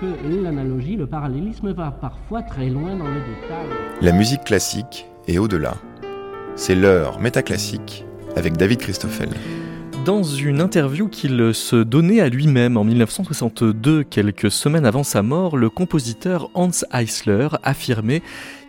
que l'analogie, le parallélisme va parfois très loin dans le détail. La musique classique est au-delà. C'est l'heure métaclassique avec David Christoffel. Dans une interview qu'il se donnait à lui-même en 1962, quelques semaines avant sa mort, le compositeur Hans Eisler affirmait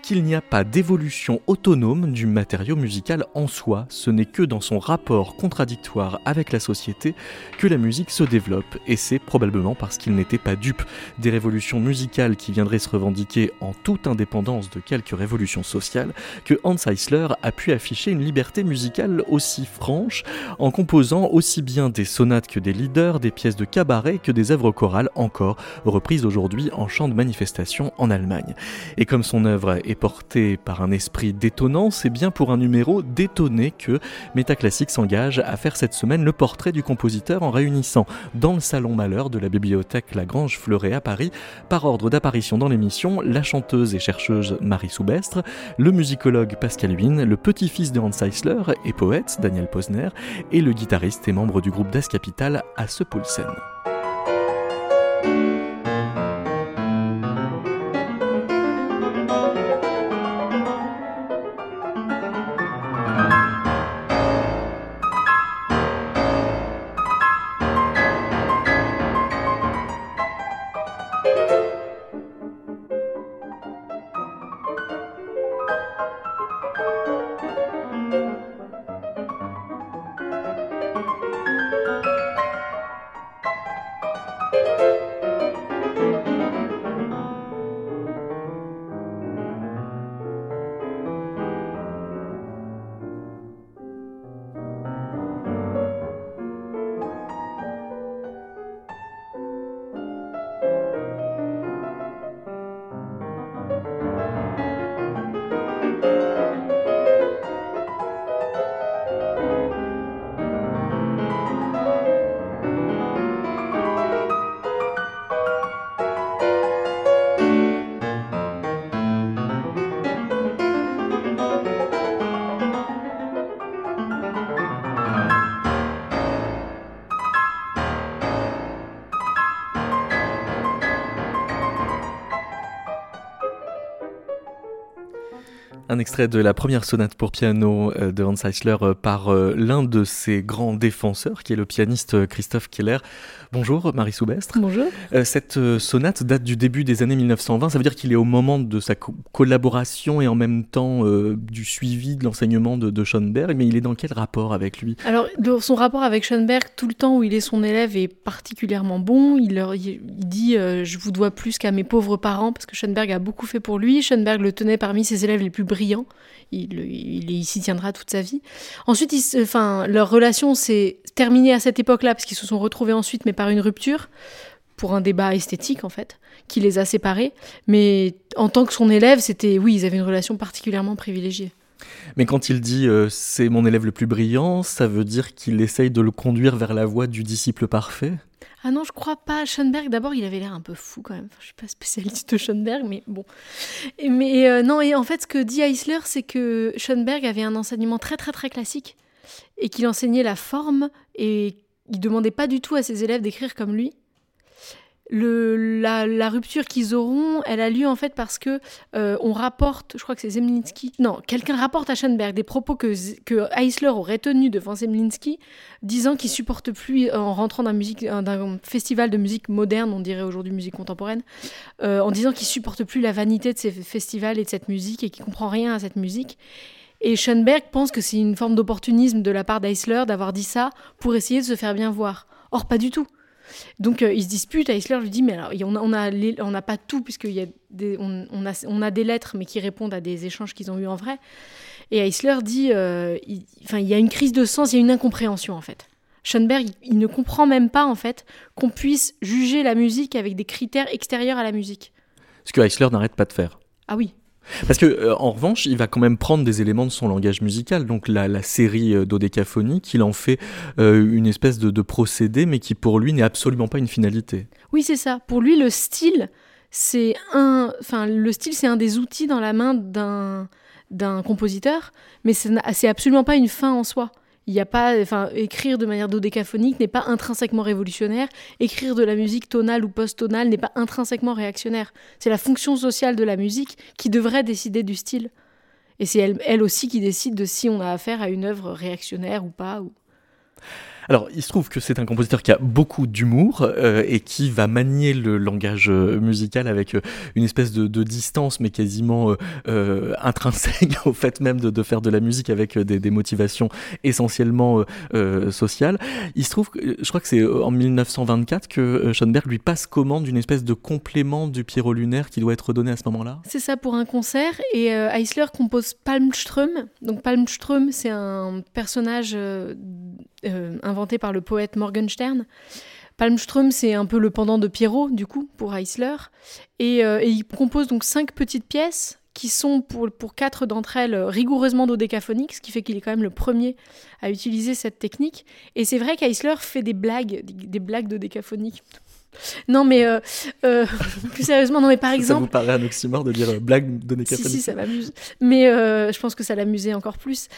qu'il n'y a pas d'évolution autonome du matériau musical en soi, ce n'est que dans son rapport contradictoire avec la société que la musique se développe, et c'est probablement parce qu'il n'était pas dupe des révolutions musicales qui viendraient se revendiquer en toute indépendance de quelques révolutions sociales que Hans Eisler a pu afficher une liberté musicale aussi franche en composant aussi bien des sonates que des leaders, des pièces de cabaret que des œuvres chorales encore reprises aujourd'hui en chant de manifestation en Allemagne. Et comme son œuvre est porté par un esprit détonnant, c'est bien pour un numéro détonné que Métaclassique s'engage à faire cette semaine le portrait du compositeur en réunissant dans le salon Malheur de la bibliothèque Lagrange Fleuret à Paris, par ordre d'apparition dans l'émission, la chanteuse et chercheuse Marie Soubestre, le musicologue Pascal Huyn, le petit-fils de Hans Eisler et poète Daniel Posner, et le guitariste et membre du groupe Das Capital Asse Poulsen. Un extrait de la première sonate pour piano euh, de Hans Eisler euh, par euh, l'un de ses grands défenseurs, qui est le pianiste Christophe Keller. Bonjour Marie Soubestre. Bonjour. Cette sonate date du début des années 1920, ça veut dire qu'il est au moment de sa collaboration et en même temps du suivi de l'enseignement de, Schoenberg, mais il est dans quel rapport avec lui? Alors, son rapport avec Schoenberg, tout le temps où il est son élève, est particulièrement bon. Il, leur, il dit Je vous dois plus qu'à mes pauvres parents, parce que Schoenberg a beaucoup fait pour lui. Schoenberg le tenait parmi ses élèves les plus brillants il, il, s'y tiendra toute sa vie. Ensuite, enfin, leur relation s'est terminée à cette époque-là, parce qu'ils se sont retrouvés ensuite, mais par une rupture, pour un débat esthétique, en fait, qui les a séparés. Mais en tant que son élève, c'était, oui, ils avaient une relation particulièrement privilégiée. Mais quand il dit euh, c'est mon élève le plus brillant, ça veut dire qu'il essaye de le conduire vers la voie du disciple parfait? Ah non, je crois pas. Schoenberg, d'abord, il avait l'air un peu fou quand même. Enfin, je suis pas spécialiste de Schoenberg, mais bon. mais euh, non, et en fait, ce que dit Eisler, c'est que Schoenberg avait un enseignement très très très classique et qu'il enseignait la forme et il demandait pas du tout à ses élèves d'écrire comme lui la, rupture qu'ils auront, elle a lieu en fait parce que euh, on rapporte, je crois que c'est Zemlinsky, non, quelqu'un rapporte à Schoenberg des propos que, que Eisler aurait tenus devant Zemlinsky, disant qu'il supporte plus en rentrant d'un festival de musique moderne, on dirait aujourd'hui musique contemporaine, euh, en disant qu'il supporte plus la vanité de ces festivals et de cette musique et qu'il comprend rien à cette musique. Et Schoenberg pense que c'est une forme d'opportunisme de la part d'Eisler d'avoir dit ça pour essayer de se faire bien voir. Or, pas du tout. Donc euh, ils se disputent, Eisler lui dit mais alors on n'a on a pas tout puisqu'on y a des, on, a, on a des lettres mais qui répondent à des échanges qu'ils ont eu en vrai. Et Eisler dit euh, enfin il, y a une crise de sens, il y a une incompréhension en fait. Schoenberg, il, ne comprend même pas en fait qu'on puisse juger la musique avec des critères extérieurs à la musique. Ce que Eisler n'arrête pas de faire. Ah oui, parce que euh, en revanche, il va quand même prendre des éléments de son langage musical, donc la, série euh, dodécaphonie, qu'il en fait euh, une espèce de, procédé, mais qui pour lui n'est absolument pas une finalité. Oui, c'est ça. Pour lui, le style, c'est un, enfin, le style, c'est un des outils dans la main d'un d'un compositeur, mais c'est absolument pas une fin en soi. Écrire de manière dodécaphonique n'est pas intrinsèquement révolutionnaire. Écrire de la musique tonale ou post-tonale n'est pas intrinsèquement réactionnaire. C'est la fonction sociale de la musique qui devrait décider du style. Et c'est elle, aussi qui décide de si on a affaire à une œuvre réactionnaire ou pas. Alors, il se trouve que c'est un compositeur qui a beaucoup d'humour euh, et qui va manier le langage euh, musical avec euh, une espèce de, distance, mais quasiment intrinsèque au fait même de, faire de la musique avec des, motivations essentiellement sociales. Il se trouve, que, je crois que c'est en 1924 que Schoenberg lui passe commande d'une espèce de complément du Pierrot lunaire qui doit être donné à ce moment-là. C'est ça pour un concert et Eisler compose Palmström. Donc Palmström, c'est un personnage euh, inventé par le poète Morgenstern. Palmström, c'est un peu le pendant de Pierrot, du coup, pour Eisler. Euh, et, il compose donc cinq petites pièces qui sont pour, pour quatre d'entre elles rigoureusement dodécaphoniques, ce qui fait qu'il est quand même le premier à utiliser cette technique. Et c'est vrai qu'Eisler fait des blagues, des, blagues dodécaphoniques. Non, mais euh, plus sérieusement, non, mais par exemple. Ça vous paraît un oxymore de dire blague dodécaphonique Si, si, ça m'amuse. Mais je pense que ça l'amusait encore plus.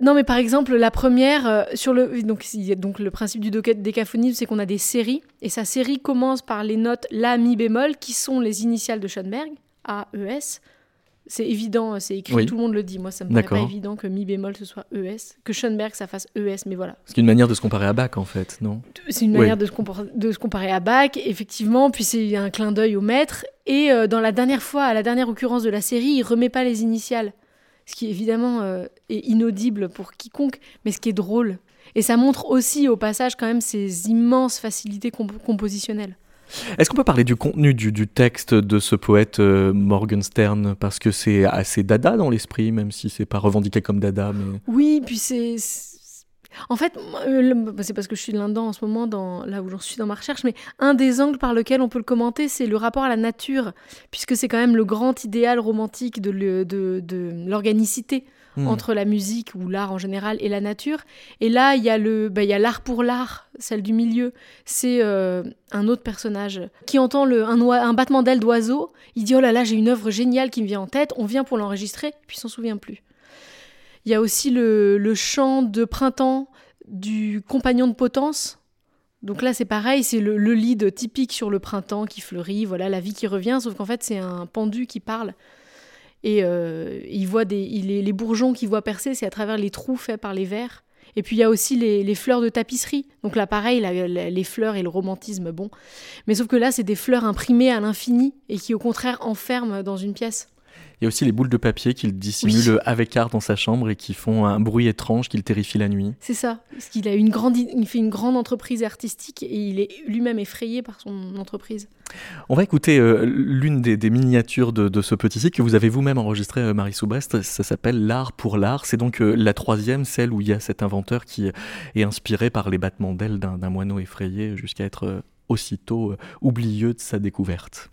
Non, mais par exemple, la première, euh, sur le, donc, donc le principe du décaphonisme, c'est qu'on a des séries, et sa série commence par les notes La, Mi bémol, qui sont les initiales de Schoenberg, A, E, S. C'est évident, c'est écrit, tout le monde le dit. Moi, ça me paraît pas évident que Mi bémol ce soit E, S, que Schoenberg ça fasse E, S, mais voilà. C'est une manière de se comparer à Bach, en fait, non? C'est une manière de, se de, se comparer à Bach, effectivement, puis c'est un clin d'œil au maître, et euh, dans la dernière fois, à la dernière occurrence de la série, il remet pas les initiales ce qui évidemment euh, est inaudible pour quiconque, mais ce qui est drôle. Et ça montre aussi au passage quand même ces immenses facilités compositionnelles. Est-ce qu'on peut parler du contenu du, texte de ce poète euh, Morgenstern? Parce que c'est assez dada dans l'esprit, même si c'est pas revendiqué comme dada. Mais... Oui, puis c'est en fait, euh, bah, c'est parce que je suis là-dedans en ce moment, dans, là où j'en suis dans ma recherche, mais un des angles par lequel on peut le commenter, c'est le rapport à la nature, puisque c'est quand même le grand idéal romantique de, l'organicité hmm. entre la musique ou l'art en général et la nature. Et là, il y a bah, l'art pour l'art, celle du milieu. C'est euh, un autre personnage qui entend le, un, battement d'aile d'oiseau. Il dit Oh là là, j'ai une œuvre géniale qui me vient en tête. On vient pour l'enregistrer, puis il s'en souvient plus. Il y a aussi le, chant de printemps du compagnon de potence. Donc là, c'est pareil, c'est le, lead typique sur le printemps qui fleurit, voilà, la vie qui revient, sauf qu'en fait, c'est un pendu qui parle. Et euh, il voit des, les bourgeons qu'il voit percer, c'est à travers les trous faits par les vers. Et puis il y a aussi les, fleurs de tapisserie. Donc là, pareil, les fleurs et le romantisme, bon. Mais sauf que là, c'est des fleurs imprimées à l'infini et qui, au contraire, enferment dans une pièce. Il y a aussi les boules de papier qu'il dissimule avec art dans sa chambre et qui font un bruit étrange qui le terrifie la nuit. C'est ça, parce qu'il a une grande, il fait une grande entreprise artistique et il est lui-même effrayé par son entreprise. On va écouter euh, l'une des, miniatures de, ce petit site que vous avez vous-même enregistré, euh, Marie Soubrest. Ça s'appelle L'art pour l'art. C'est donc euh, la troisième, celle où il y a cet inventeur qui est inspiré par les battements d'ailes d'un moineau effrayé jusqu'à être aussitôt oublieux de sa découverte.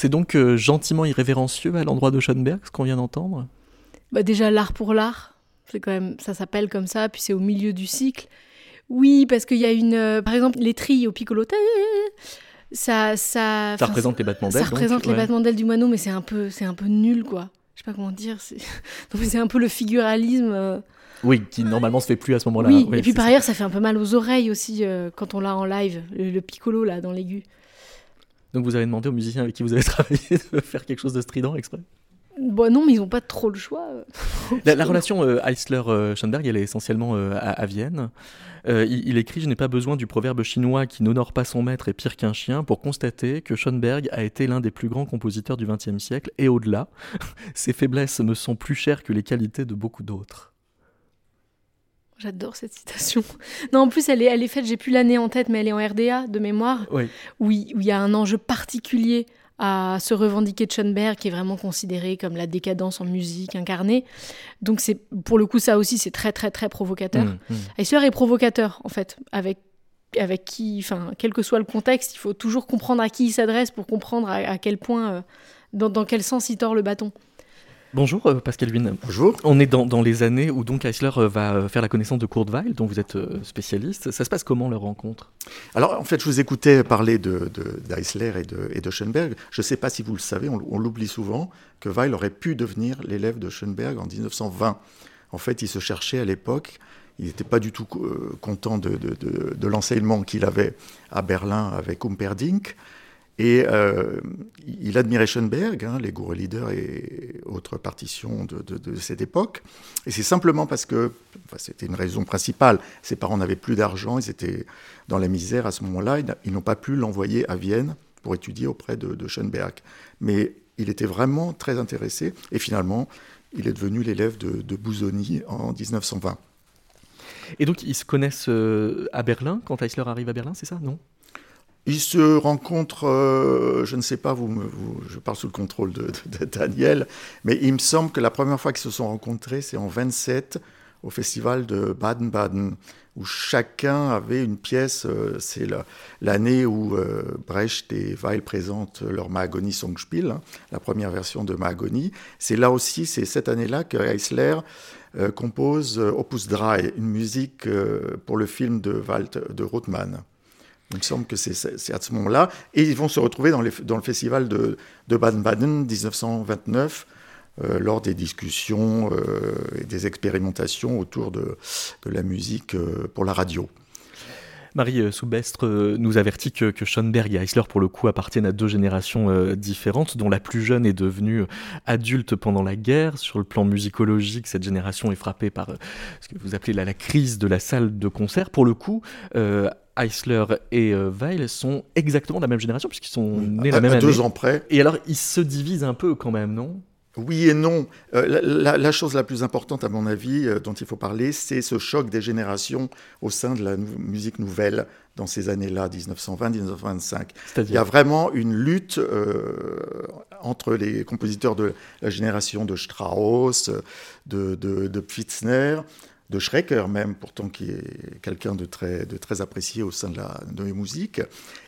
C'est donc euh, gentiment irrévérencieux à l'endroit de Schoenberg, ce qu'on vient d'entendre? Bah Déjà, l'art pour l'art, c'est quand même, ça s'appelle comme ça, puis c'est au milieu du cycle. Oui, parce qu'il y a une. Euh, par exemple, les trilles au piccolo. Ça, ça, ça représente les battements d'ailes. Ça représente les battements d'ailes du moineau, mais c'est un peu, c'est un peu nul, quoi. Je sais pas comment dire. C'est un peu le figuralisme. Euh. Oui, qui normalement se fait plus à ce moment-là. Oui, et puis par ailleurs, ça fait un peu mal aux oreilles aussi quand on l'a en live, le piccolo là dans l'aigu. Donc vous avez demandé aux musiciens avec qui vous avez travaillé de faire quelque chose de strident exprès? Bon, non, mais ils n'ont pas trop le choix. La, relation Eisler-Schoenberg, elle est essentiellement à, Vienne. il, il, écrit Je n'ai pas besoin du proverbe chinois qui n'honore pas son maître et pire qu'un chien pour constater que Schoenberg a été l'un des plus grands compositeurs du XXe siècle et au-delà. Ses faiblesses me sont plus chères que les qualités de beaucoup d'autres. J'adore cette citation. Non, en plus, elle est, elle est faite, j'ai plus l'année en tête, mais elle est en RDA de mémoire, oui. où il y a un enjeu particulier à se revendiquer de Schoenberg, qui est vraiment considéré comme la décadence en musique incarnée. Donc, c'est pour le coup, ça aussi, c'est très, très, très provocateur. Mmh, mmh. est provocateur, en fait, avec avec qui, enfin, quel que soit le contexte, il faut toujours comprendre à qui il s'adresse pour comprendre à, quel point, euh, dans, dans, quel sens il tord le bâton. Bonjour euh, Pascal Wynne. Bonjour. On est dans, les années où donc Eisler euh, va euh, faire la connaissance de Kurt Weill, dont vous êtes spécialiste. Ça se passe comment leur rencontre? Alors en fait, je vous écoutais parler de, d'Eisler et de, et de Schoenberg. Je ne sais pas si vous le savez, on, l'oublie souvent, que Weill aurait pu devenir l'élève de Schoenberg en 1920. En fait, il se cherchait à l'époque. Il n'était pas du tout content de, de l'enseignement qu'il avait à Berlin avec Humperdinck. Et euh, il admirait Schoenberg, hein, les Goureux Leaders et autres partitions de, cette époque. Et c'est simplement parce que, c'était une raison principale, ses parents n'avaient plus d'argent, ils étaient dans la misère à ce moment-là, ils n'ont pas pu l'envoyer à Vienne pour étudier auprès de, Schoenberg. Mais il était vraiment très intéressé, et finalement, il est devenu l'élève de, de Busoni en 1920. Et donc, ils se connaissent euh, à Berlin, quand Eisler arrive à Berlin, c'est ça, non? Ils se rencontrent, euh, je ne sais pas, vous, je parle sous le contrôle de, Daniel, mais il me semble que la première fois qu'ils se sont rencontrés, c'est en 27 au festival de Baden-Baden, où chacun avait une pièce. Euh, c'est l'année où euh, Brecht et Weil présentent leur Mahagoni Songspiel, hein, la première version de Mahagoni. C'est là aussi, c'est cette année-là que Eisler compose Opus Drei, une musique pour le film de Walt de Rothman. Il me semble que c'est à ce moment-là. Et ils vont se retrouver dans, le festival de, Baden-Baden 1929 euh, lors des discussions euh, et des expérimentations autour de, la musique euh, pour la radio. Marie Soubestre nous avertit que, que, Schoenberg et Eisler, pour le coup, appartiennent à deux générations différentes, dont la plus jeune est devenue adulte pendant la guerre. Sur le plan musicologique, cette génération est frappée par ce que vous appelez la, crise de la salle de concert. Pour le coup, Eisler et euh, Weil sont exactement de la même génération, puisqu'ils sont nés la même année. Deux ans près. Et alors, ils se divisent un peu quand même, non? Oui et non. Euh, la, chose la plus importante, à mon avis, euh, dont il faut parler, c'est ce choc des générations au sein de la musique nouvelle dans ces années-là, 1920-1925. Il y a vraiment une lutte entre les compositeurs de la génération de Strauss, de, de, de Pfitzner, de Schrecker même, pourtant qui est quelqu'un de très, de très apprécié au sein de la, musique,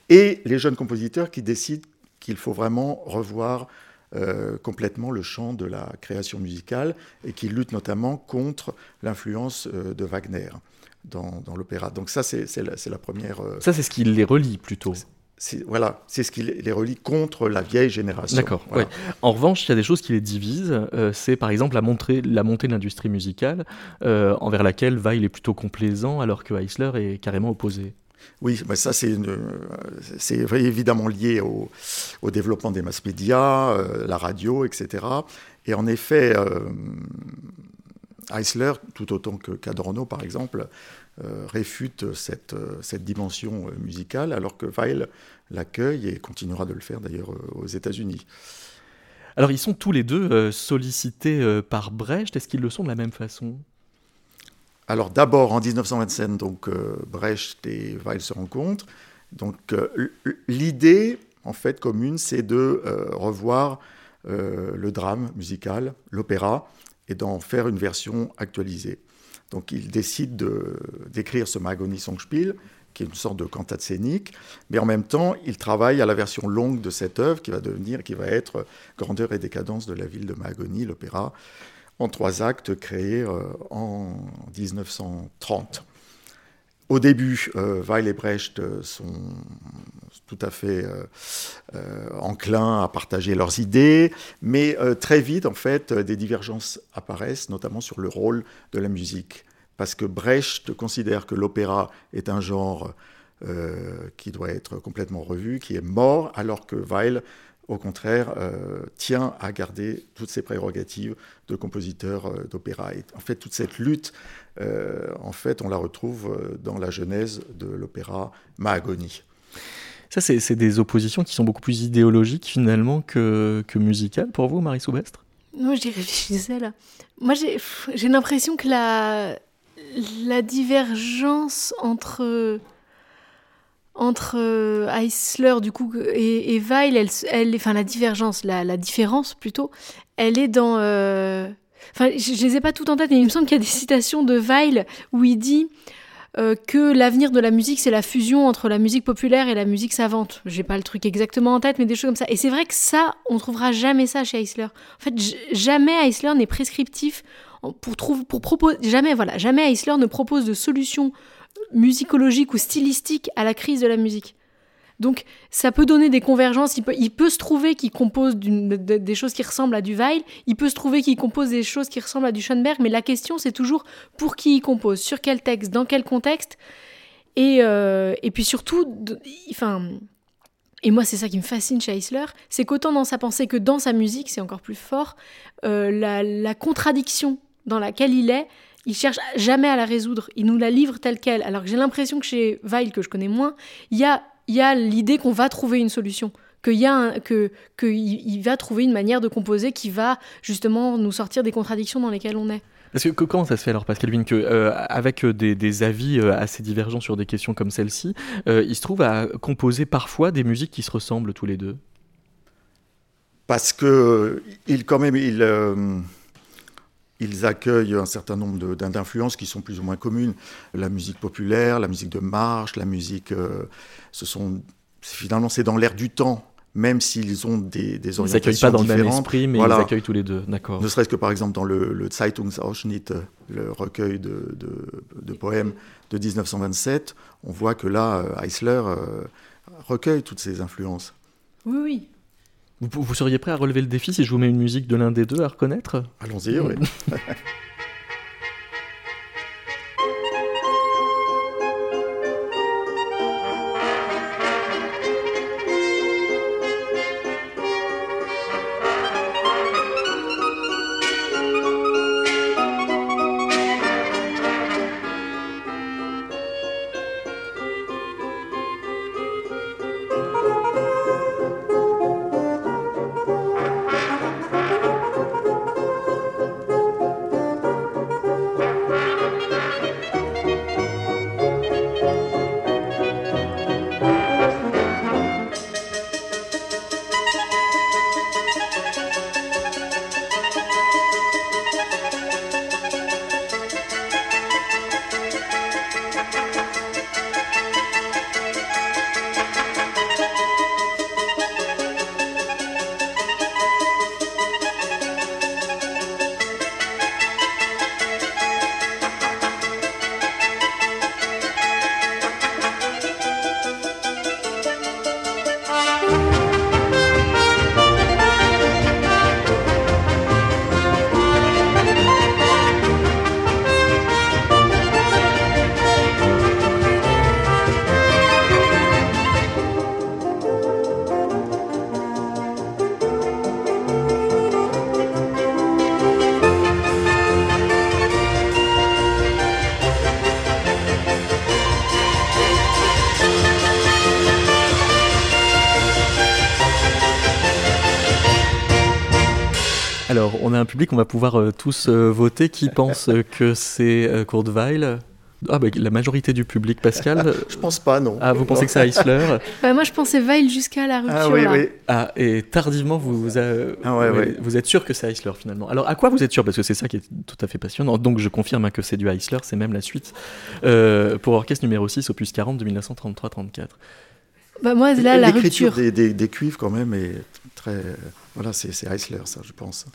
et les jeunes compositeurs qui décident qu'il faut vraiment revoir euh, complètement le champ de la création musicale et qui luttent notamment contre l'influence euh, de Wagner dans, dans l'opéra. Donc ça, c'est la, la, première... Euh, ça, c'est ce qui les relie plutôt voilà, c'est ce qui les relie contre la vieille génération. D'accord. En revanche, il y a des choses qui les divisent. Euh, c'est par exemple la, montée, la montée de l'industrie musicale, euh, envers laquelle Weil est plutôt complaisant, alors que Eisler est carrément opposé. Oui, mais ça c'est évidemment lié au, développement des mass médias, euh, la radio, etc. Et en effet, Eisler, tout autant que Cadorno par exemple, réfute cette, euh, cette dimension euh, musicale, alors que Weil l'accueille et continuera de le faire d'ailleurs aux États-Unis. Alors ils sont tous les deux sollicités par Brecht, est-ce qu'ils le sont de la même façon? Alors d'abord en 1927, donc Brecht et Weil se rencontrent. Donc l'idée en fait commune, c'est de revoir le drame musical, l'opéra, et d'en faire une version actualisée. Donc il décide d'écrire ce Mahagoni Songspiel, qui est une sorte de cantate scénique, mais en même temps, il travaille à la version longue de cette œuvre qui va devenir, qui va être Grandeur et décadence de la ville de Mahagoni, l'opéra, en trois actes créés euh, en 1930. Au début, euh, Weil et Brecht euh, sont tout à fait euh, euh, enclins à partager leurs idées, mais très vite, en fait, des divergences apparaissent, notamment sur le rôle de la musique. Parce que Brecht considère que l'opéra est un genre qui doit être complètement revu, qui est mort, alors que Weil au contraire, tient à garder toutes ses prérogatives de compositeur d'opéra. Et en fait, toute cette lutte, en fait, on la retrouve dans la genèse de l'opéra Mahagoni. Ça, c'est des oppositions qui sont beaucoup plus idéologiques finalement que, que musicales pour vous, Marie Soubestre? Moi, j'y réfléchissais là. Moi, j'ai l'impression que la, divergence entre entre Eisler du coup et, Weil, elle, elle, enfin la divergence, la, différence plutôt, elle est dans. Euh, enfin, je, je les ai pas toutes en tête, mais il me semble qu'il y a des citations de Weil où il dit euh, que l'avenir de la musique, c'est la fusion entre la musique populaire et la musique savante. J'ai pas le truc exactement en tête, mais des choses comme ça. Et c'est vrai que ça, on trouvera jamais ça chez Eisler. En fait, jamais Eisler n'est prescriptif pour, trouver, pour proposer. Jamais, voilà, jamais Eisler ne propose de solution musicologique ou stylistique à la crise de la musique. Donc ça peut donner des convergences, il peut, se trouver qu'il compose des choses qui ressemblent à du Weil, il peut se trouver qu'il compose des choses qui ressemblent à du Schoenberg, mais la question c'est toujours pour qui il compose, sur quel texte, dans quel contexte, et, euh, puis surtout, enfin... Et moi, c'est ça qui me fascine chez Eisler, c'est qu'autant dans sa pensée que dans sa musique, c'est encore plus fort, euh, la, contradiction dans laquelle il est, il cherche jamais à la résoudre, il nous la livre telle qu'elle. Alors que j'ai l'impression que chez Weil, que je connais moins, il y a y a l'idée qu'on va trouver une solution, qu'il y a que qu'il va trouver une manière de composer qui va justement nous sortir des contradictions dans lesquelles on est. Parce que, comment ça se fait alors, Pascal Vine, que euh, avec euh, des, avis euh, assez divergents sur des questions comme celle-ci, il se trouve à composer parfois des musiques qui se ressemblent tous les deux? Parce que il quand même il ils accueillent un certain nombre d'influences qui sont plus ou moins communes. La musique populaire, la musique de marche, la musique, euh, ce sont finalement c'est dans l'air du temps. Même s'ils ont des, des orientations Ils n'accueillent pas dans le même esprit, mais ils accueillent tous les deux, d'accord. Ne serait-ce que par exemple dans le, le Zeitungsausschnitt, le recueil de, de, poèmes de 1927, on voit que là, euh, Eisler euh, recueille toutes ces influences. Oui, oui. Vous, seriez prêt à relever le défi si je vous mets une musique de l'un des deux à reconnaître? Allons-y, oui. public, on va pouvoir euh, tous euh, voter. Qui pense que c'est euh, Kurt Weill ah bah, la majorité du public, Pascal. je pense pas, non. Ah, vous pensez que c'est Eisler bah, Moi, je pensais Weil jusqu'à la rupture. Ah oui, oui. Ah, et tardivement, vous, vous, ah, ouais, vous êtes sûr que c'est Eisler finalement? Alors, à quoi vous êtes sûr? Parce que c'est ça qui est tout à fait passionnant. Donc, je confirme hein, que c'est du Eisler, c'est même la suite. pour orchestre numéro 6, opus 40 de 1933-34. Bah moi, là, la rupture. Des, des, des, cuivres, quand même, est très. Voilà, c'est Eisler, ça, je pense.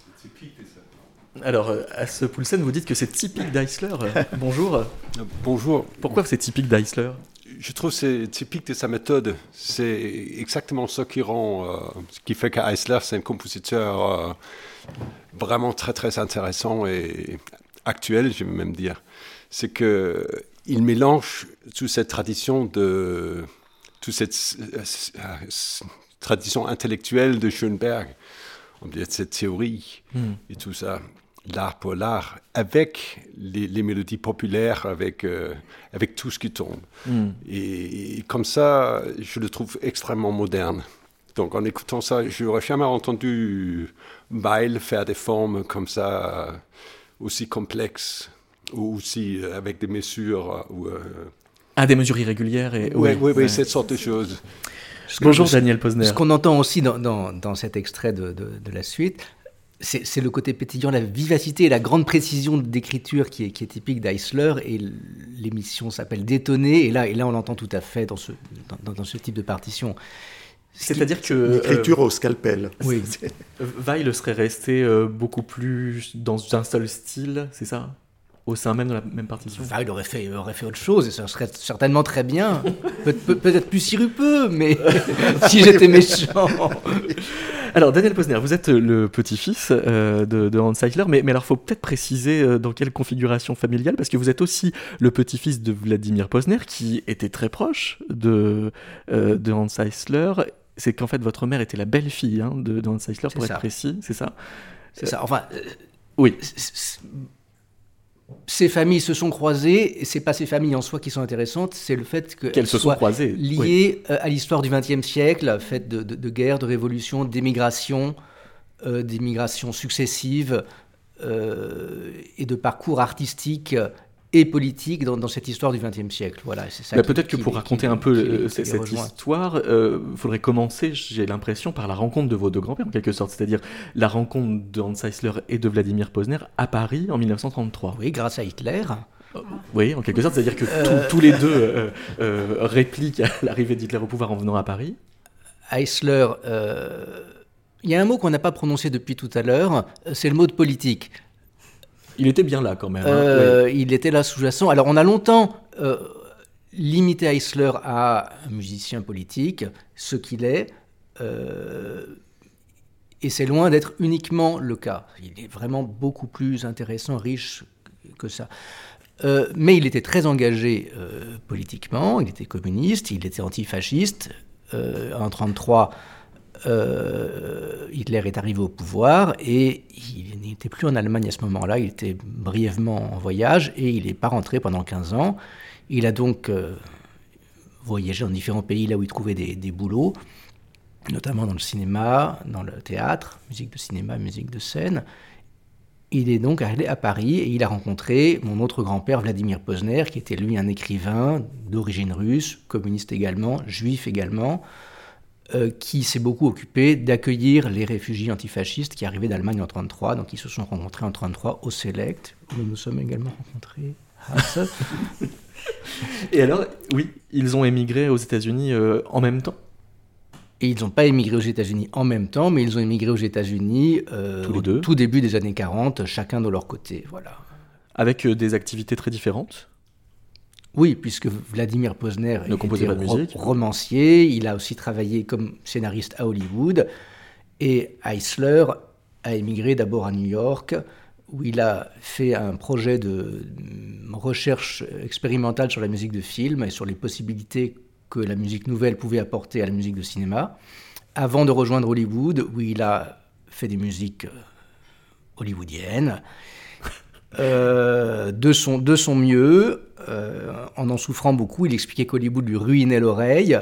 Alors, euh, à ce Poulsen, vous dites que c'est typique d'Eisler. Euh, bonjour. Bonjour. Pourquoi c'est typique d'Eisler? Je trouve que c'est typique de sa méthode. C'est exactement ce qui rend, euh, ce qui fait qu'Eisler, c'est un compositeur vraiment très très intéressant et actuel, je vais même dire. C'est que il mélange toute cette tradition de toute cette tradition intellectuelle de Schoenberg, on dit cette théorie Hmm. et tout ça, l'art pour l'art, avec les, les mélodies populaires, avec, euh, avec tout ce qui tombe. Hmm. Et, et comme ça, je le trouve extrêmement moderne. Donc en écoutant ça, je n'aurais jamais entendu Weil faire des formes comme ça, euh, aussi complexes, ou aussi euh, avec des mesures. Ou, euh, Ah, des mesures irrégulières et. oui, oui, oui, ouais. cette sorte de choses. Bonjour Daniel Posner. Ce qu'on entend aussi dans, dans- dans cet extrait de, de- de la suite, c'est le côté pétillant, la vivacité et la grande précision d'écriture qui est, qui est typique d'Eisler. Et l'émission s'appelle Détonner. Et là, et là, on l'entend tout à fait dans ce, dans, dans ce type de partition. Ce C'est-à-dire que. Une euh, écriture au scalpel. Oui. Weil serait resté euh, beaucoup plus dans un seul style, c'est ça? Au sein même de la même partition Enfin, il aurait fait, il aurait fait autre chose et ça serait certainement très bien. Peut- Peut-être plus sirupeux, mais si j'étais méchant. Alors, Daniel Posner, vous êtes le petit-fils euh, de, de Hans Eisler, mais, mais alors faut peut-être préciser euh, dans quelle configuration familiale, parce que vous êtes aussi le petit-fils de Vladimir Posner, qui était très proche de, euh, de Hans Eisler. C'est qu'en fait, votre mère était la belle-fille hein, de, de Hans Eisler, C'est pour être précis, c'est ça? C'est ça. Enfin, Oui. Ces familles se sont croisées, et c'est pas ces familles en soi qui sont intéressantes, c'est le fait qu'elles Qu'elles se sont croisées. liées euh, à l'histoire du XXe siècle, faite de, de, de guerres, de révolutions, d'émigrations, euh, d'émigrations successives euh, et de parcours artistiques et politiques dans, dans cette histoire du XXe siècle. Voilà, c'est ça. Bah, Peut-être que pour raconter qui- un peu qui euh, cette rejoint. histoire, il faudrait commencer, j'ai l'impression, par la rencontre de vos deux grands-pères, en quelque sorte. C'est-à-dire la rencontre de Hans Eisler et de Vladimir Posner à Paris en 1933. Oui, grâce à Hitler. Oui, en quelque sorte, c'est-à-dire que tous- Euh. tous les deux euh, euh, répliquent à l'arrivée d'Hitler au pouvoir en venant à Paris. Eisler, euh, il y a un mot qu'on n'a pas prononcé depuis tout à l'heure, euh, c'est le mot de politique. Il était bien là quand même. hein, Euh, Il était là sous-jacent. Alors on a longtemps euh, limité Eisler à un musicien politique, ce qu'il est, euh, et c'est loin d'être uniquement le cas. Il est vraiment beaucoup plus intéressant, riche que ça. Euh, mais il était très engagé euh, politiquement, il était communiste, il était antifasciste. Euh, en 1933, euh, Hitler est arrivé au pouvoir et il n'était plus en Allemagne à ce moment-là, il était brièvement en voyage et il n'est pas rentré pendant 15 ans. Il a donc euh, voyagé dans différents pays là où il trouvait des, des boulots, notamment dans le cinéma, dans le théâtre, musique de cinéma, musique de scène. Il est donc allé à Paris et il a rencontré mon autre grand-père, Vladimir Posner, qui était lui un écrivain d'origine russe, communiste également, juif également, euh, qui s'est beaucoup occupé d'accueillir les réfugiés antifascistes qui arrivaient d'Allemagne en 1933. Donc ils se sont rencontrés en 1933 au Select, où nous nous sommes également rencontrés. Hasse. Et alors, oui, ils ont émigré aux États-Unis euh, en même temps? Et ils n'ont pas émigré aux États-Unis en même temps, mais ils ont émigré aux États-Unis euh, au deux. tout début des années 40, chacun de leur côté. Voilà. avec euh, des activités très différentes? Oui, puisque Vladimir Posner Ne composait était pas de ro- musique. romancier, il a aussi travaillé comme scénariste à Hollywood, et Eisler a émigré d'abord à New York, où il a fait un projet de recherche expérimentale sur la musique de film et sur les possibilités que la musique nouvelle pouvait apporter à la musique de cinéma, avant de rejoindre Hollywood, où il a fait des musiques euh, hollywoodiennes, euh, de, son, de son mieux, euh, en en souffrant beaucoup. Il expliquait qu'Hollywood lui ruinait l'oreille.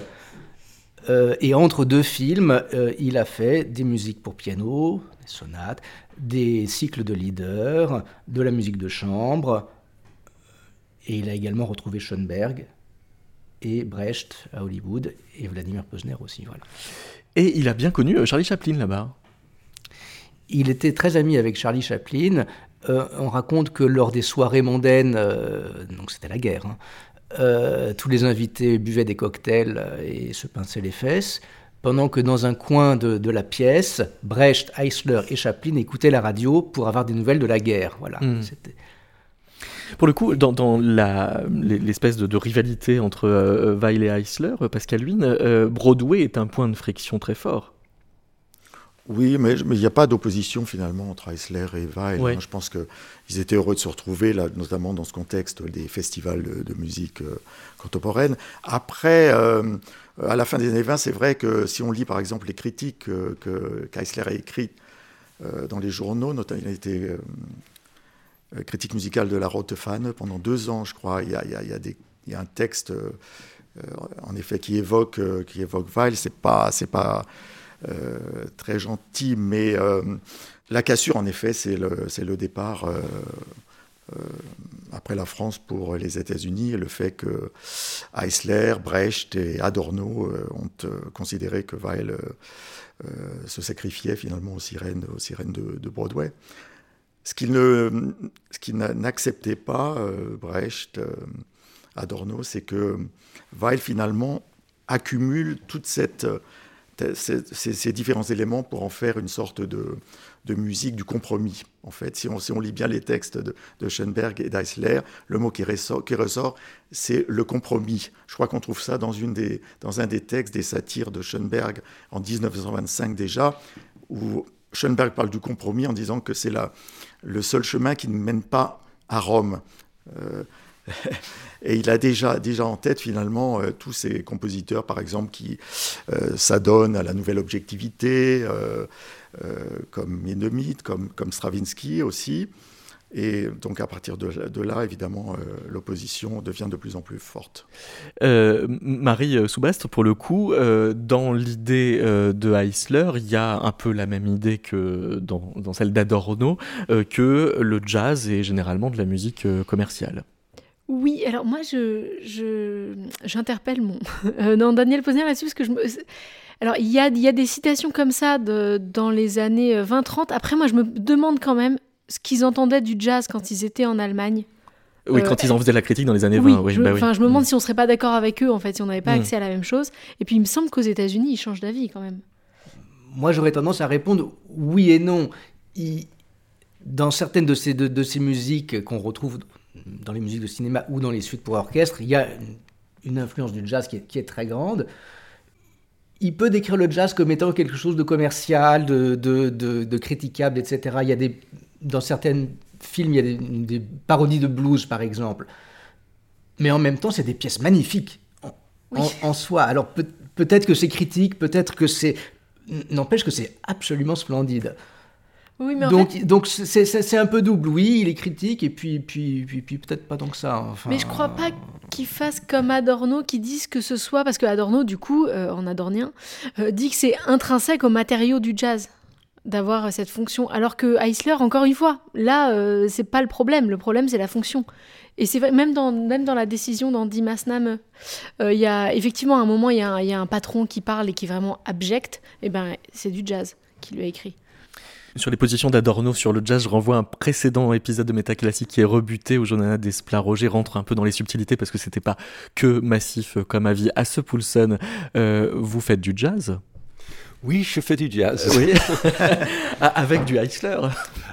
Euh, et entre deux films, il a fait des musiques pour piano, des sonates, des cycles de leader, de la musique de chambre. Et il a également retrouvé Schoenberg et Brecht à Hollywood et Vladimir Posner aussi. Voilà. Et il a bien connu Charlie Chaplin là-bas. Il était très ami avec Charlie Chaplin. Euh, on raconte que lors des soirées mondaines, euh, donc c'était la guerre, hein, euh, tous les invités buvaient des cocktails et se pinçaient les fesses, pendant que dans un coin de, de la pièce, Brecht, Eisler et Chaplin écoutaient la radio pour avoir des nouvelles de la guerre. Voilà. Mm. C'était- Pour le coup, dans, dans la- l'espèce de, de rivalité entre euh, Weil et Eisler, Pascal euh, Broadway est un point de friction très fort. Oui, mais il n'y a pas d'opposition finalement entre Eisler et Weil. Hein. Je pense qu'ils étaient heureux de se retrouver, là, notamment dans ce contexte des festivals de, musique euh, contemporaine. Après, euh, à la fin des années 20, c'est vrai que si on lit par exemple les critiques que qu'Eisler a écrites dans les journaux, notamment il a été critique musicale de la Rote Fan pendant deux ans, je crois. Il y a, il y a, il y a un texte, en effet, qui évoque, qui évoque Weil. C'est pas, c'est pas euh, très gentil, mais euh, la cassure, en effet, c'est le, départ euh, après la France pour les États-Unis le fait que Eisler, Brecht et Adorno ont considéré que Weil se sacrifiait finalement aux sirènes, aux sirènes de, Broadway. Ce qu'il n'acceptait pas, Brecht, Adorno, c'est que Weil finalement accumule toute cette ces, différents éléments pour en faire une sorte de, musique du compromis. En fait, si on, lit bien les textes de, Schoenberg et d'Eisler, le mot qui ressort, c'est le compromis. Je crois qu'on trouve ça dans un des textes des satires de Schoenberg en 1925 déjà, où Schoenberg parle du compromis en disant que c'est le seul chemin qui ne mène pas à Rome. Euh, et il a déjà, déjà en tête finalement euh, tous ces compositeurs, par exemple, qui euh, s'adonnent à la nouvelle objectivité, euh, comme Hindemith, comme, Stravinsky aussi. Et donc à partir de, là, évidemment, l'opposition devient de plus en plus forte. Marie Soubastre, pour le coup, dans l'idée de Eisler, il y a un peu la même idée que dans, dans celle d'Adorno, que le jazz est généralement de la musique commerciale. Oui, alors moi, je, j'interpelle mon euh, non, Daniel Posner là-dessus parce que je me... Alors, il y a, y a des citations comme ça de, dans les années 20-30. Euh, Après, moi, je me demande quand même ce qu'ils entendaient du jazz quand ils étaient en Allemagne. Oui, quand ils en faisaient la critique dans les années 20. Oui, je, bah je me demande mm. si on serait pas d'accord avec eux, en fait, si on n'avait pas mm. accès à la même chose. Et puis, il me semble qu'aux États-Unis, ils changent d'avis quand même. Moi, j'aurais tendance à répondre oui et non. Dans certaines de ces, de ces musiques qu'on retrouve dans les musiques de cinéma ou dans les suites pour orchestre, il y a une, influence du jazz qui est, très grande. Il peut décrire le jazz comme étant quelque chose de commercial, de, de, critiquable, etc. Il y a des, dans certains films, il y a des, parodies de blues, par exemple. Mais en même temps, c'est des pièces magnifiques en, soi. Alors peut-être que c'est critique, peut-être que c'est... N'empêche que c'est absolument splendide. Oui, mais donc, donc c'est un peu double. Oui, il est critique et puis, puis, puis, puis peut-être pas tant que ça. Enfin, mais je crois pas qu'il fasse comme Adorno, qui disent que ce soit parce que Adorno, du coup, euh, en adornien, euh, dit que c'est intrinsèque au matériau du jazz d'avoir cette fonction. Alors que Eisler, encore une fois, là, euh, c'est pas le problème. Le problème, c'est la fonction. Et c'est même dans, même dans la décision d'Andy Masnam, il y a effectivement un moment, il y, y, a un patron qui parle et qui est vraiment abject. Et eh ben, c'est du jazz qui lui a écrit. Sur les positions d'Adorno sur le jazz, je renvoie un précédent épisode de Métaclassique qui est rebuté où Jonathan Desplat Roger rentre un peu dans les subtilités parce que c'était pas que massif comme avis. À ce Poulsen, euh, vous faites du jazz? Oui, je fais du jazz. Oui. Ah, avec du Eisler.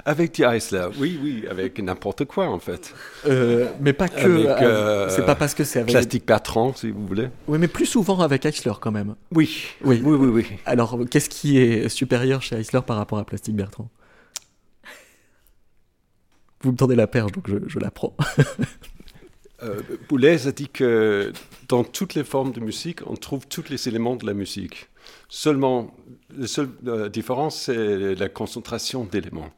Avec du Eisler, oui, oui, avec n'importe quoi en fait. Euh, mais pas que. Euh, euh, c'est pas parce que c'est avec. Plastique Bertrand, si vous voulez. Oui, mais plus souvent avec Eisler quand même. Oui. Oui, oui, oui. oui. Alors, qu'est-ce qui est supérieur chez Eisler par rapport à Plastique Bertrand? Vous me tendez la perche, donc je, je la prends. Boulez a dit que dans toutes les formes de musique, on trouve tous les éléments de la musique. Seulement, la seule euh, différence, c'est la concentration d'éléments.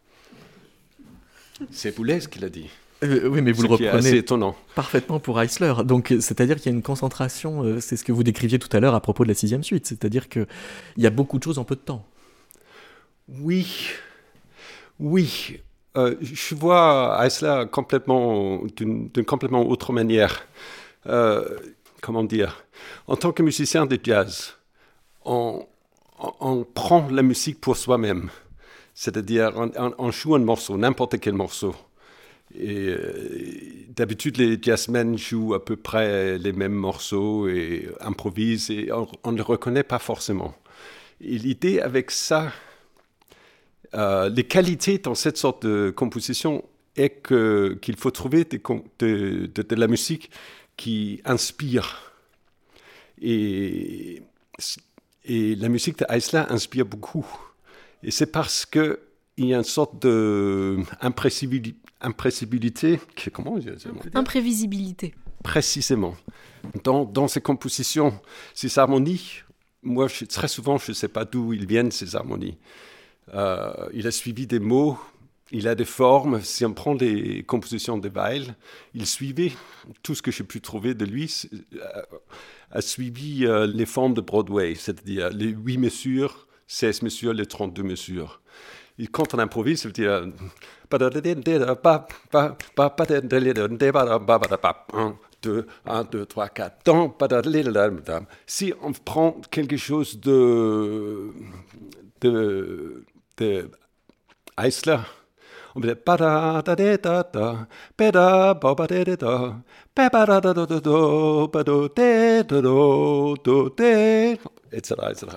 C'est Boulez qui l'a dit. Euh, oui, mais vous le reprenez étonnant. parfaitement pour Eisler. Donc, c'est-à-dire qu'il y a une concentration, euh, c'est ce que vous décriviez tout à l'heure à propos de la sixième suite, c'est-à-dire qu'il y a beaucoup de choses en peu de temps. Oui, oui. je vois Eisler complètement, d'une complètement autre manière. comment dire? En tant que musicien de jazz, on, prend la musique pour soi-même. C'est-à-dire, on, joue un morceau, n'importe quel morceau. Et euh, d'habitude, les jazzmen jouent à peu près les mêmes morceaux et improvisent, et on ne les reconnaît pas forcément. Et l'idée avec ça, euh, les qualités dans cette sorte de composition est qu'il faut trouver de, de, la musique qui inspire. Et et la musique de Eisler inspire beaucoup. Et c'est parce qu'il y a une sorte d'imprévisibilité. Impressibilité, comment Imprévisibilité. Précisément. Dans, dans ces compositions, ces harmonies, moi, je, très souvent, je ne sais pas d'où ils viennent, ces harmonies. Euh, il a suivi des mots, il a des formes. Si on prend les compositions de Weil, il suivait tout ce que j'ai pu trouver de lui, a suivi euh, les formes de Broadway, c'est-à-dire les 8 mesures, 16 mesures, les 32 mesures. Et quand on improvise, ça veut dire 1, 2, 1, 2, 3, 4. Si on prend quelque chose de, de, de Eisler, on dire etc., etc.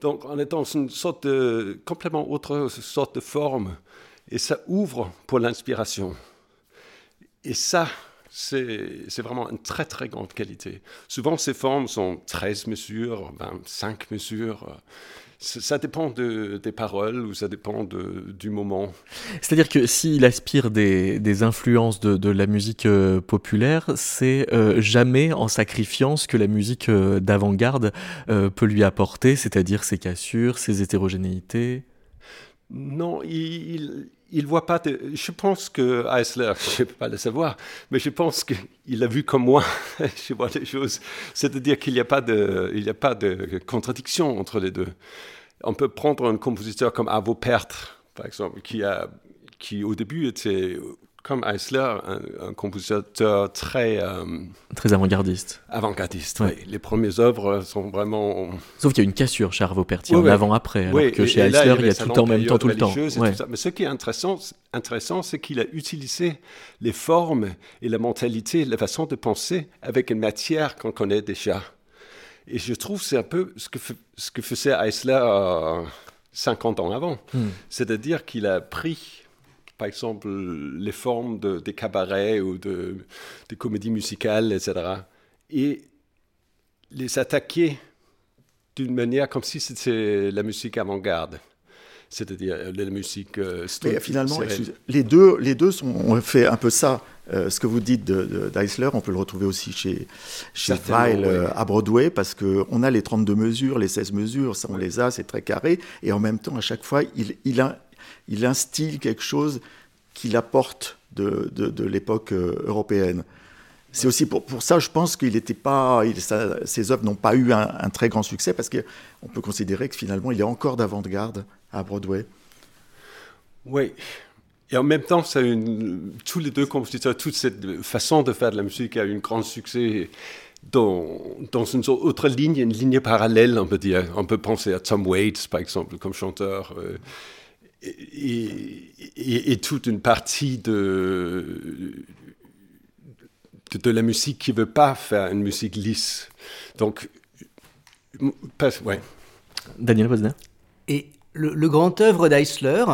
Donc on est dans une sorte de complètement autre sorte de forme et ça ouvre pour l'inspiration. Et ça, c'est vraiment une très très grande qualité. Souvent ces formes sont 13 mesures, 25 mesures ça dépend des paroles ou ça dépend du moment. C'est-à-dire que s'il aspire des, influences de, la musique euh, populaire, c'est euh, jamais en sacrifiant ce que la musique euh, d'avant-garde peut lui apporter, c'est-à-dire ses cassures, ses hétérogénéités. Non, il, il voit pas. Je pense que Eisler, je ne peux pas le savoir, mais je pense qu'il a vu comme moi. je vois les choses. C'est-à-dire qu'il n'y a pas de, il a pas de contradiction entre les deux. On peut prendre un compositeur comme Avo Pärt, par exemple, qui a, qui au début était comme Eisler, un, compositeur très... Euh, très avant-gardiste. Avant-gardiste, oui. Les premières œuvres sont vraiment... Sauf qu'il y a une cassure chez Arvo Pärt, en avant-après, alors que chez Eisler, il y a tout en même temps, tout le temps. Mais ce qui est intéressant, intéressant c'est qu'il a utilisé les formes et la mentalité, la façon de penser avec une matière qu'on connaît déjà. Et je trouve que c'est un peu ce que, ce que faisait Eisler euh, 50 ans avant. Hmm. C'est-à-dire qu'il a pris par exemple, les formes de, des cabarets ou de, des comédies musicales, etc. Et les attaquer d'une manière comme si c'était la musique avant-garde. C'est-à-dire euh, la musique euh, finalement, les deux, les deux sont, ont fait un peu ça. Euh, ce que vous dites d'Eisler, on peut le retrouver aussi chez, chez Weil à Broadway, parce qu'on a les 32 mesures, les 16 mesures, ça on les a, c'est très carré, et en même temps, à chaque fois, il, il, a, il instille quelque chose qu'il apporte de, de, l'époque euh, européenne. C'est aussi pour, pour, ça, je pense qu'il n'était pas, ses œuvres n'ont pas eu un, très grand succès parce qu'on peut considérer que finalement il y a encore d'avant-garde à Broadway. Oui, et en même temps, ça une, tous les deux compositeurs, toute cette façon de faire de la musique a eu un grand succès dans, dans une autre ligne, une ligne parallèle, on peut dire. On peut penser à Tom Waits, par exemple, comme chanteur. Euh, et, toute une partie de, de, la musique qui ne veut pas faire une musique lisse. Donc, ouais. Daniel Posner. Et le, grand œuvre d'Eisler,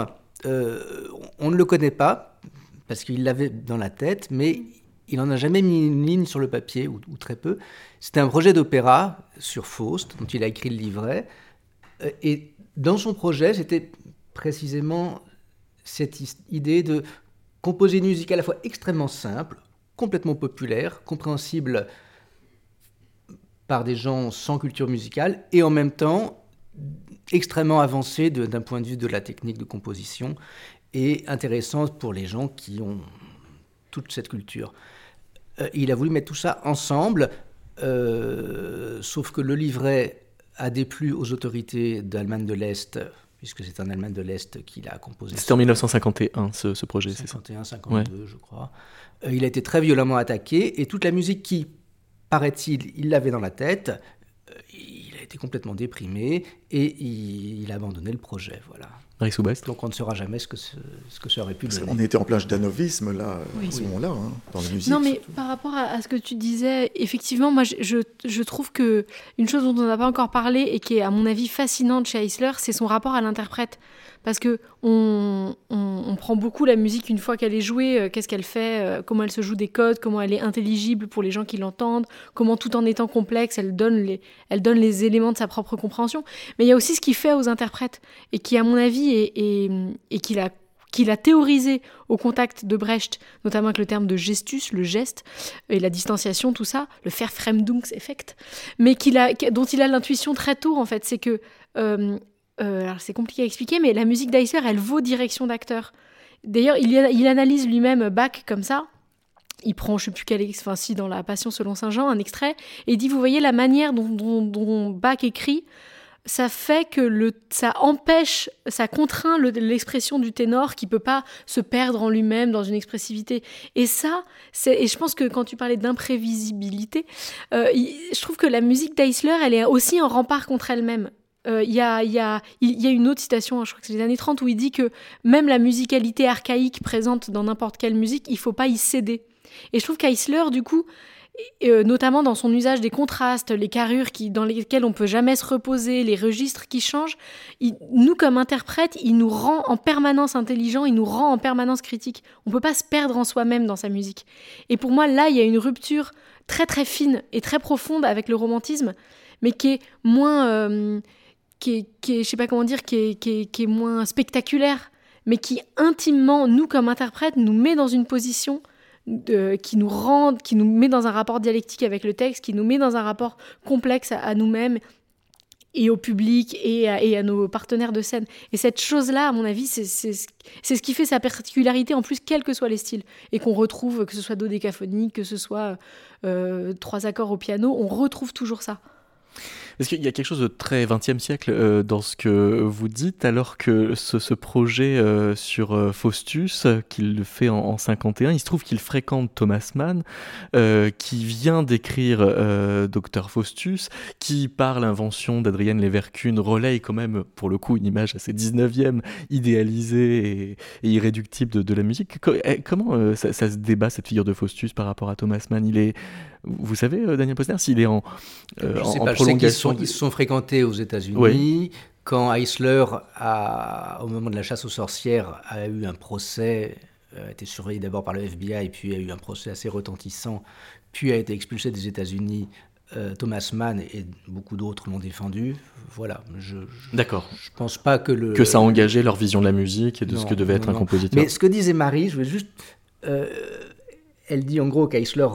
euh, on ne le connaît pas, parce qu'il l'avait dans la tête, mais il n'en a jamais mis une ligne sur le papier, ou, très peu. C'était un projet d'opéra sur Faust, dont il a écrit le livret. Euh, et dans son projet, c'était précisément cette idée de composer une musique à la fois extrêmement simple, complètement populaire, compréhensible par des gens sans culture musicale, et en même temps extrêmement avancée d'un point de vue de la technique de composition, et intéressante pour les gens qui ont toute cette culture. Euh, il a voulu mettre tout ça ensemble, euh, sauf que le livret a déplu aux autorités d'Allemagne de l'Est puisque c'est un Allemand de l'Est qui l'a composé. C'était en 1951 ce, ce projet, c'est ça 51, 52, je crois. Euh, il a été très violemment attaqué et toute la musique qui, paraît-il, il l'avait dans la tête, euh, il a été complètement déprimé et il, a abandonné le projet. Voilà. Donc on ne saura jamais ce que, ce, que ça aurait pu donner. On était en plein danovisme là, à ce moment-là, hein, dans la musique. Non, mais par rapport à, ce que tu disais, effectivement, moi je, je, trouve que une chose dont on n'a pas encore parlé et qui est à mon avis fascinante chez Eisler, c'est son rapport à l'interprète. Parce que on, prend beaucoup la musique une fois qu'elle est jouée, euh, qu'est-ce qu'elle fait, euh, comment elle se joue des codes, comment elle est intelligible pour les gens qui l'entendent, comment tout en étant complexe, elle donne, les, éléments de sa propre compréhension. Mais il y a aussi ce qu'il fait aux interprètes, et qui, à mon avis, est, et, et qu'il a qu'il a théorisé au contact de Brecht, notamment avec le terme de gestus, le geste, et la distanciation, tout ça, le Verfremdungseffekt, mais qu'il a, dont il a l'intuition très tôt, en fait. C'est que, euh, euh, c'est compliqué à expliquer, mais la musique d'Eisler, elle vaut direction d'acteur. D'ailleurs, il, analyse lui-même Bach comme ça. Il prend, je sais plus quel, enfin si, dans La Passion selon Saint Jean, un extrait, et dit, vous voyez la manière dont, Bach écrit, ça fait que le, ça empêche, ça contraint l'expression du ténor qui peut pas se perdre en lui-même dans une expressivité. Et ça, et je pense que quand tu parlais d'imprévisibilité, euh, je trouve que la musique d'Eisler, elle est aussi un rempart contre elle-même. Euh, y, a, une autre citation, je crois que c'est les années 30, où il dit que même la musicalité archaïque présente dans n'importe quelle musique, il faut pas y céder. Et je trouve qu'Eisler, du coup, euh, notamment dans son usage des contrastes, les carrures dans lesquelles on peut jamais se reposer, les registres qui changent, nous comme interprètes, il nous rend en permanence intelligent, il nous rend en permanence critique. On peut pas se perdre en soi-même dans sa musique. Et pour moi, là, il y a une rupture très très fine et très profonde avec le romantisme, mais qui est moins, euh, qui, est, je sais pas comment dire, qui est, moins spectaculaire, mais qui intimement, nous comme interprètes, nous met dans une position qui nous rend, qui nous met dans un rapport dialectique avec le texte, qui nous met dans un rapport complexe à, nous-mêmes et au public et à, nos partenaires de scène. Et cette chose-là, à mon avis, c'est ce qui fait sa particularité, en plus, quels que soient les styles. Et qu'on retrouve, que ce soit dodécaphonique, que ce soit euh, trois accords au piano, on retrouve toujours ça. Est-ce qu'il y a quelque chose de très 20e siècle euh, dans ce que vous dites, alors que ce, projet euh, sur euh, Faustus, qu'il fait en, en, 51, il se trouve qu'il fréquente Thomas Mann, qui vient d'écrire Docteur Faustus, qui, par l'invention d'Adrienne Leverkun, relaye quand même, pour le coup, une image assez 19e, idéalisée et, irréductible de, la musique. Eh, comment ça, se débat, cette figure de Faustus, par rapport à Thomas Mann? Vous savez, euh, Daniel Posner, s'il est en, euh, en prolongation. Ils se sont, fréquentés aux États-Unis. Quand Eisler, au moment de la chasse aux sorcières, a eu un procès, euh, a été surveillé d'abord par le FBI, puis a eu un procès assez retentissant, puis a été expulsé des États-Unis. Thomas Mann et beaucoup d'autres l'ont défendu. Voilà. Je, D'accord. Je pense pas que le. Que ça a engagé leur vision de la musique et de ce que devait être un compositeur. Mais ce que disait Marie, je veux juste. elle dit en gros qu'Eisler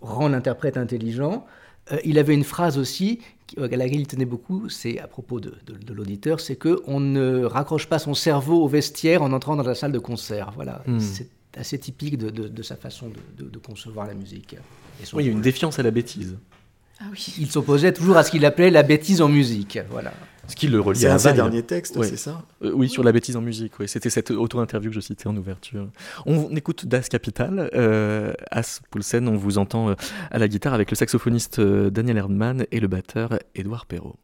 rend l'interprète intelligent. Euh, il avait une phrase aussi à laquelle il tenait beaucoup, c'est à propos de, l'auditeur, c'est que on ne raccroche pas son cerveau au vestiaire en entrant dans la salle de concert. Voilà, hmm. c'est assez typique de, sa façon de, concevoir la musique. oui, il y a une défiance à la bêtise. Ah oui. Il s'opposait toujours à ce qu'il appelait la bêtise en musique. Voilà. Ce qui le reliait à ses derniers textes, c'est ça euh, Oui, sur la bêtise en musique. C'était cette auto-interview que je citais en ouverture. On, écoute Das Capital, euh, As Poulsen. On vous entend euh, à la guitare avec le saxophoniste Daniel Erdmann et le batteur Édouard Perrault.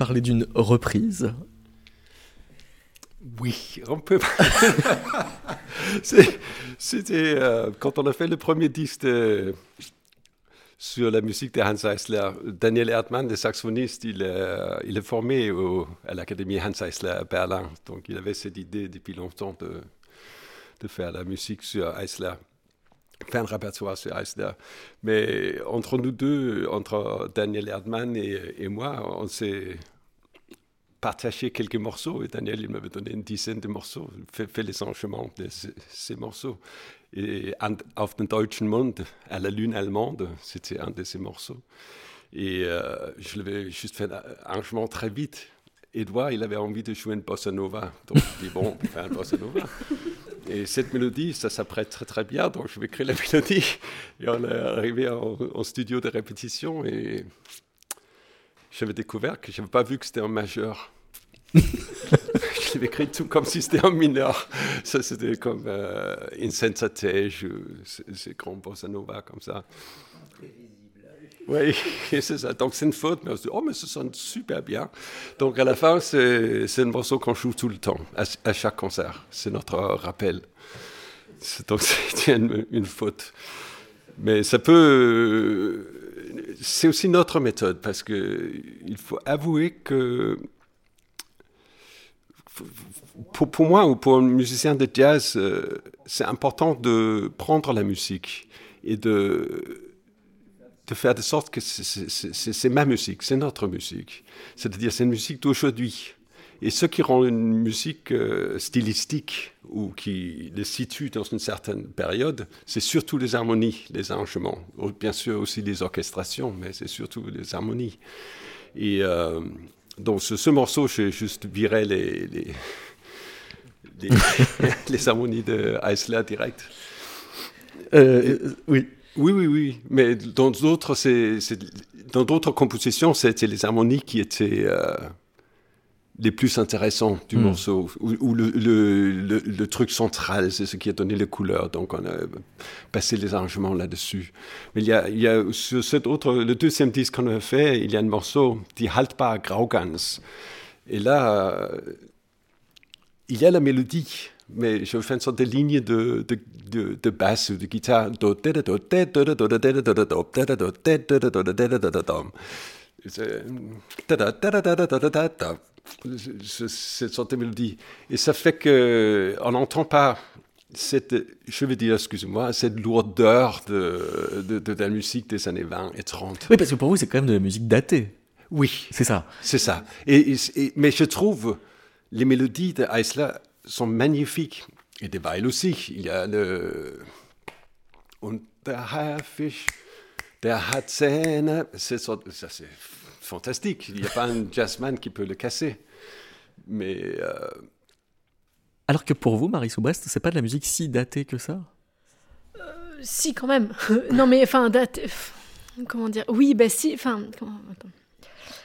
Parler d'une reprise Oui, on peut. C'était euh, quand on a fait le premier disque sur la musique de Hans Eisler. Daniel Erdmann, le saxophoniste, il, euh, est formé à l'Académie Hans Eisler à Berlin. Donc il avait cette idée depuis longtemps de, de faire la musique sur Eisler faire un répertoire Eisler. Mais entre nous deux, entre Daniel Erdmann et, moi, on s'est partager quelques morceaux. Et Daniel, il m'avait donné une dizaine de morceaux, fait, fait les arrangements de ces, morceaux. Et Auf den deutschen Mond, à la lune allemande, c'était un de ces morceaux. Et euh, je l'avais juste fait un arrangement très vite. Edouard, il avait envie de jouer une bossa nova. Donc, je dis, bon, on fait un bossa nova. Et cette mélodie, ça s'apprête très très bien. Donc, je vais créer la mélodie. Et on est arrivé en, studio de répétition et j'avais découvert que je n'avais pas vu que c'était en majeur. je l'avais écrit tout comme si c'était en mineur. Ça, c'était comme euh, Insensate, c'est grand bossa nova comme ça. Oui, c'est ça. Donc c'est une faute, mais on se dit, oh, mais ça sonne super bien. Donc à la fin, c'est un morceau qu'on joue tout le temps, à, chaque concert. C'est notre rappel. Donc c'est une, une, faute. Mais ça peut. C'est aussi notre méthode, parce qu'il faut avouer que. Pour, pour, moi ou pour un musicien de jazz, euh, c'est important de prendre la musique et de de faire de sorte que c'est ma musique, c'est notre musique. C'est-à-dire, c'est une musique d'aujourd'hui. Et ce qui rend une musique euh, stylistique ou qui les situe dans une certaine période, c'est surtout les harmonies, les arrangements. Bien sûr aussi les orchestrations, mais c'est surtout les harmonies. Et euh, donc ce, morceau, j'ai juste viré les, les, harmonies de Eisler direct. Euh, oui. Oui, oui, oui. Mais dans d'autres, c'est, dans d'autres compositions, c'était les harmonies qui étaient euh, les plus intéressants du hmm. morceau, ou, le, le, le, truc central, c'est ce qui a donné les couleurs. Donc, on a passé les arrangements là-dessus. Mais il y a, il y a sur cet autre, le deuxième disque qu'on a fait, il y a un morceau, Die Haltbar Graugans. Et là, euh, il y a la mélodie mais je fais une sorte de ligne de, de, de, basse ou de guitare. Cette sorte de mélodie. Et ça fait qu'on n'entend pas cette, je veux dire, excusez-moi, cette lourdeur de, de, de, la musique des années 20 et 30. Oui, parce que pour vous, c'est quand même de la musique datée. Oui. C'est ça. C'est ça. Et, mais je trouve les mélodies de sont magnifiques. Et des Weil aussi. Il y a le. Und der Haifisch, der hat Zähne. C'est ça, c'est fantastique. Il n'y a pas un jazzman qui peut le casser. Mais. Euh... Alors que pour vous, Marie Soubrest, c'est pas de la musique si datée que ça? Euh, Si, quand même. non, mais enfin, datée. Comment dire? Oui, bah si. Enfin.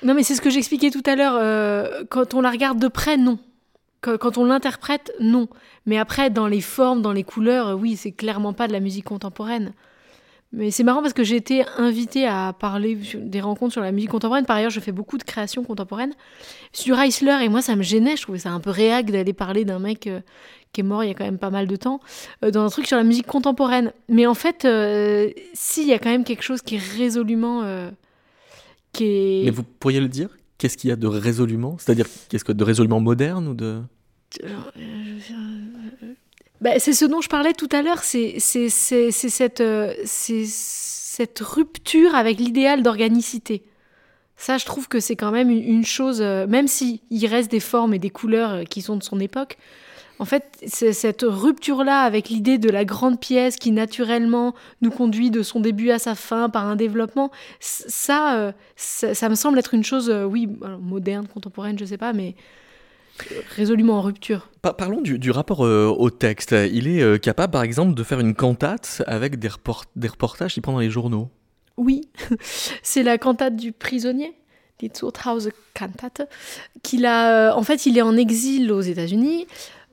Non, mais c'est ce que j'expliquais tout à l'heure. Euh, quand on la regarde de près, non. Quand on l'interprète, non. Mais après, dans les formes, dans les couleurs, oui, c'est clairement pas de la musique contemporaine. Mais c'est marrant parce que j'ai été invitée à parler des rencontres sur la musique contemporaine. Par ailleurs, je fais beaucoup de créations contemporaines. Sur Eisler, et moi, ça me gênait. Je trouvais ça un peu réac d'aller parler d'un mec euh, qui est mort il y a quand même pas mal de temps, euh, dans un truc sur la musique contemporaine. Mais en fait, euh, si, il y a quand même quelque chose qui est résolument. qui est... Mais vous pourriez le dire? Qu'est-ce qu'il y a de résolument? C'est-à-dire, qu'est-ce que de résolument moderne ou de? Bah, c'est ce dont je parlais tout à l'heure, c'est cette, euh, cette rupture avec l'idéal d'organicité. Ça, je trouve que c'est quand même une, chose, même s'il reste des formes et des couleurs qui sont de son époque, en fait, c'est cette rupture-là avec l'idée de la grande pièce qui naturellement nous conduit de son début à sa fin par un développement, ça, ça, me semble être une chose, oui, moderne, contemporaine, je sais pas, mais résolument en rupture. parlons du, rapport euh, au texte. Il est euh, capable, par exemple, de faire une cantate avec des, des reportages qu'il prend dans les journaux? Oui, c'est la cantate du prisonnier, die Cantate, qu'il a. Euh, en fait, il est en exil aux États-Unis.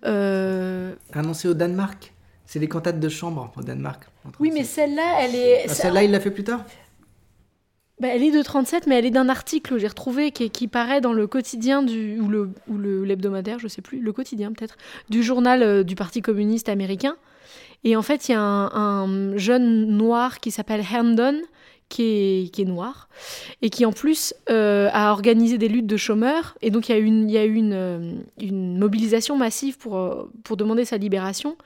Non, c'est au Danemark. C'est les cantates de chambre au Danemark. Oui, mais celle-là, elle est. Ah, celle-là, il l'a fait plus tard bah, elle est de 37, mais elle est d'un article que j'ai retrouvé qui, qui, paraît dans le quotidien du, ou, le, ou l'hebdomadaire, je sais plus, le quotidien peut-être, du journal euh, du Parti communiste américain. Et en fait, il y a un, jeune noir qui s'appelle Herndon, qui est, noir, et qui en plus euh, a organisé des luttes de chômeurs. Et donc il y a eu une, euh, mobilisation massive pour, pour demander sa libération.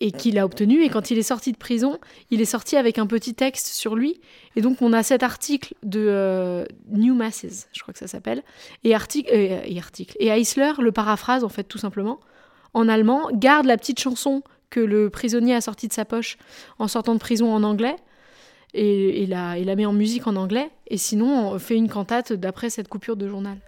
et qu'il a obtenu. Et quand il est sorti de prison, il est sorti avec un petit texte sur lui. Et donc, on a cet article de euh, New Masses, je crois que ça s'appelle, et, article, euh, et article. Et Eisler le paraphrase, en fait, tout simplement, en allemand, garde la petite chanson que le prisonnier a sortie de sa poche en sortant de prison en anglais, et, et, la, et la met en musique en anglais, et sinon, on fait une cantate d'après cette coupure de journal.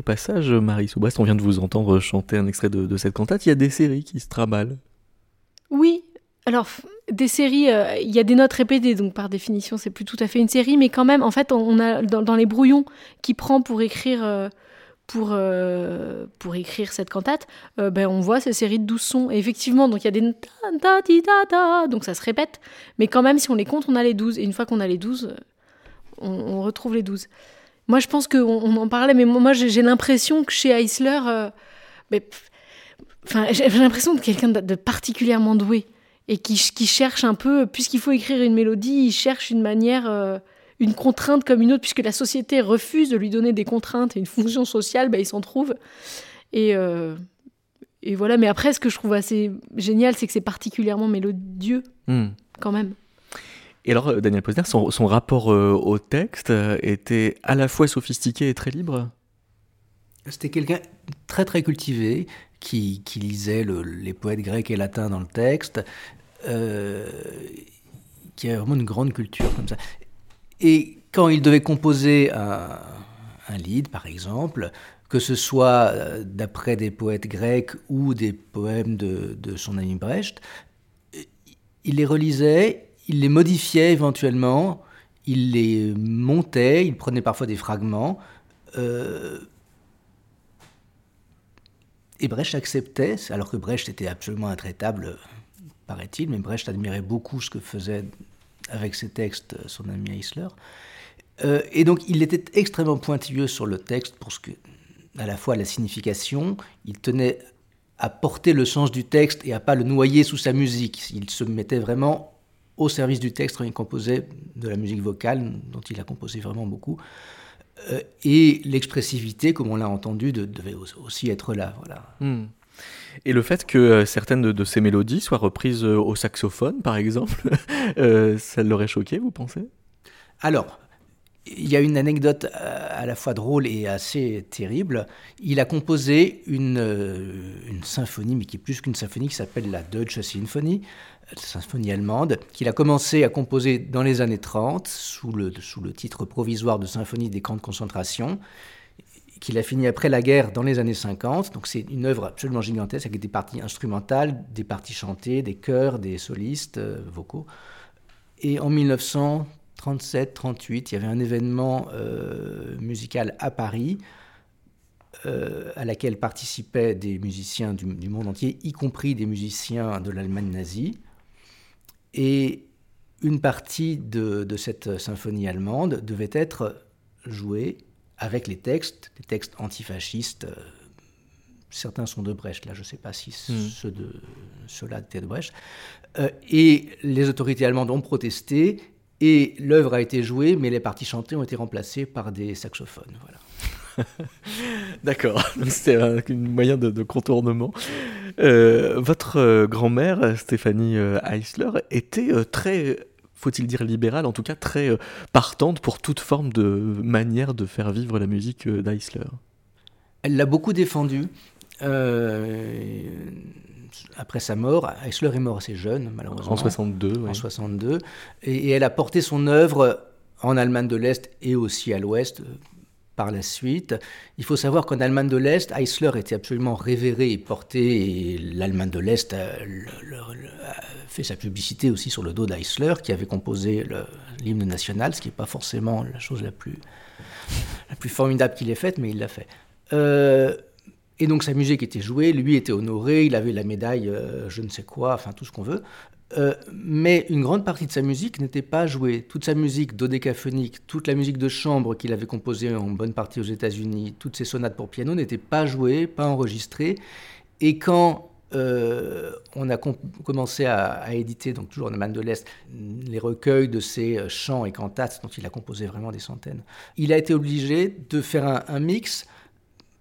Au passage, Marie Soubast, on vient de vous entendre chanter un extrait de, cette cantate. Il y a des séries qui se tramalent. Oui, alors des séries, euh, il y a des notes répétées, donc par définition, c'est plus tout à fait une série, mais quand même, en fait, on a dans, les brouillons qu'il prend pour écrire. Euh, pour, euh, pour écrire cette cantate, ben, on voit ces séries de douze sons. Et effectivement, donc il y a des da, da, da, donc ça se répète, mais quand même, si on les compte, on a les douze. Et une fois qu'on a les douze, on, on retrouve les douze. Moi, je pense qu'on on en parlait, mais moi, j'ai l'impression que chez Eisler, euh, enfin, j'ai l'impression de quelqu'un de, particulièrement doué et qui, qui cherche un peu, puisqu'il faut écrire une mélodie, il cherche une manière, euh, une contrainte comme une autre, puisque la société refuse de lui donner des contraintes et une fonction sociale, bah, il s'en trouve. Et, euh, et voilà, mais après, ce que je trouve assez génial, c'est que c'est particulièrement mélodieux, hmm. quand même. Et alors, euh, Daniel Posner, son, rapport euh, au texte euh, était à la fois sophistiqué et très libre? C'était quelqu'un très très cultivé qui, lisait les poètes grecs et latins dans le texte, qui avait vraiment une grande culture comme ça. Et quand il devait composer un, un lead, par exemple, que ce soit d'après des poètes grecs ou des poèmes de, de son ami Brecht, il les relisait il les modifiait éventuellement, il les montait, il prenait parfois des fragments. Euh, et Brecht acceptait, alors que Brecht était absolument intraitable, paraît-il, mais Brecht admirait beaucoup ce que faisait avec ses textes son ami Eisler. Euh, et donc il était extrêmement pointilleux sur le texte pour ce que, à la fois la signification, il tenait à porter le sens du texte et à pas le noyer sous sa musique. Il se mettait vraiment au service du texte il composait de la musique vocale, dont il a composé vraiment beaucoup. Euh, et l'expressivité, comme on l'a entendu, devait aussi être là. Voilà. Hmm. Et le fait que euh, certaines de, ces mélodies soient reprises euh, au saxophone, par exemple, ça l'aurait choqué, vous pensez? Alors, il y a une anecdote à la fois drôle et assez terrible. Il a composé une, une symphonie, mais qui est plus qu'une symphonie, qui s'appelle la Deutsche Symphonie, symphonie allemande, qu'il a commencé à composer dans les années 30 sous le, sous le titre provisoire de symphonie des camps de concentration, qu'il a fini après la guerre dans les années 50. Donc c'est une œuvre absolument gigantesque avec des parties instrumentales, des parties chantées, des chœurs, des solistes euh, vocaux. Et en 1937-38, il y avait un événement euh, musical à Paris euh, à laquelle participaient des musiciens du, du, monde entier, y compris des musiciens de l'Allemagne nazie. Et une partie de, cette symphonie allemande devait être jouée avec les textes, des textes antifascistes. Certains sont de Brecht, là je ne sais pas si hmm. ceux de, ceux-là étaient de Brecht. Euh, et les autorités allemandes ont protesté et l'œuvre a été jouée, mais les parties chantées ont été remplacées par des saxophones. Voilà. D'accord, c'était un moyen de, contournement. Votre grand-mère, Stéphanie Eisler, était très faut-il dire libérale, en tout cas très partante pour toute forme de manière de faire vivre la musique d'Eisler. Elle l'a beaucoup défendu. après sa mort, Eisler est mort assez jeune, malheureusement. En 62, En 62. Et, et, elle a porté son œuvre en Allemagne de l'Est et aussi à l'Ouest par la suite. Il faut savoir qu'en Allemagne de l'Est, Eisler était absolument révéré et porté, et l'Allemagne de l'Est a, fait sa publicité aussi sur le dos d'Eisler, qui avait composé l'hymne national, ce qui n'est pas forcément la chose la plus, la plus formidable qu'il ait faite, mais il l'a fait. Euh, et donc sa musique était jouée, lui était honoré, il avait la médaille, euh, je ne sais quoi, enfin tout ce qu'on veut. Euh, mais une grande partie de sa musique n'était pas jouée. Toute sa musique dodécaphonique, toute la musique de chambre qu'il avait composée en bonne partie aux États-Unis, toutes ses sonates pour piano n'étaient pas jouées, pas enregistrées. Et quand euh, on a commencé à, éditer, donc toujours en Allemagne de l'Est, les recueils de ses euh, chants et cantates, dont il a composé vraiment des centaines, il a été obligé de faire un mix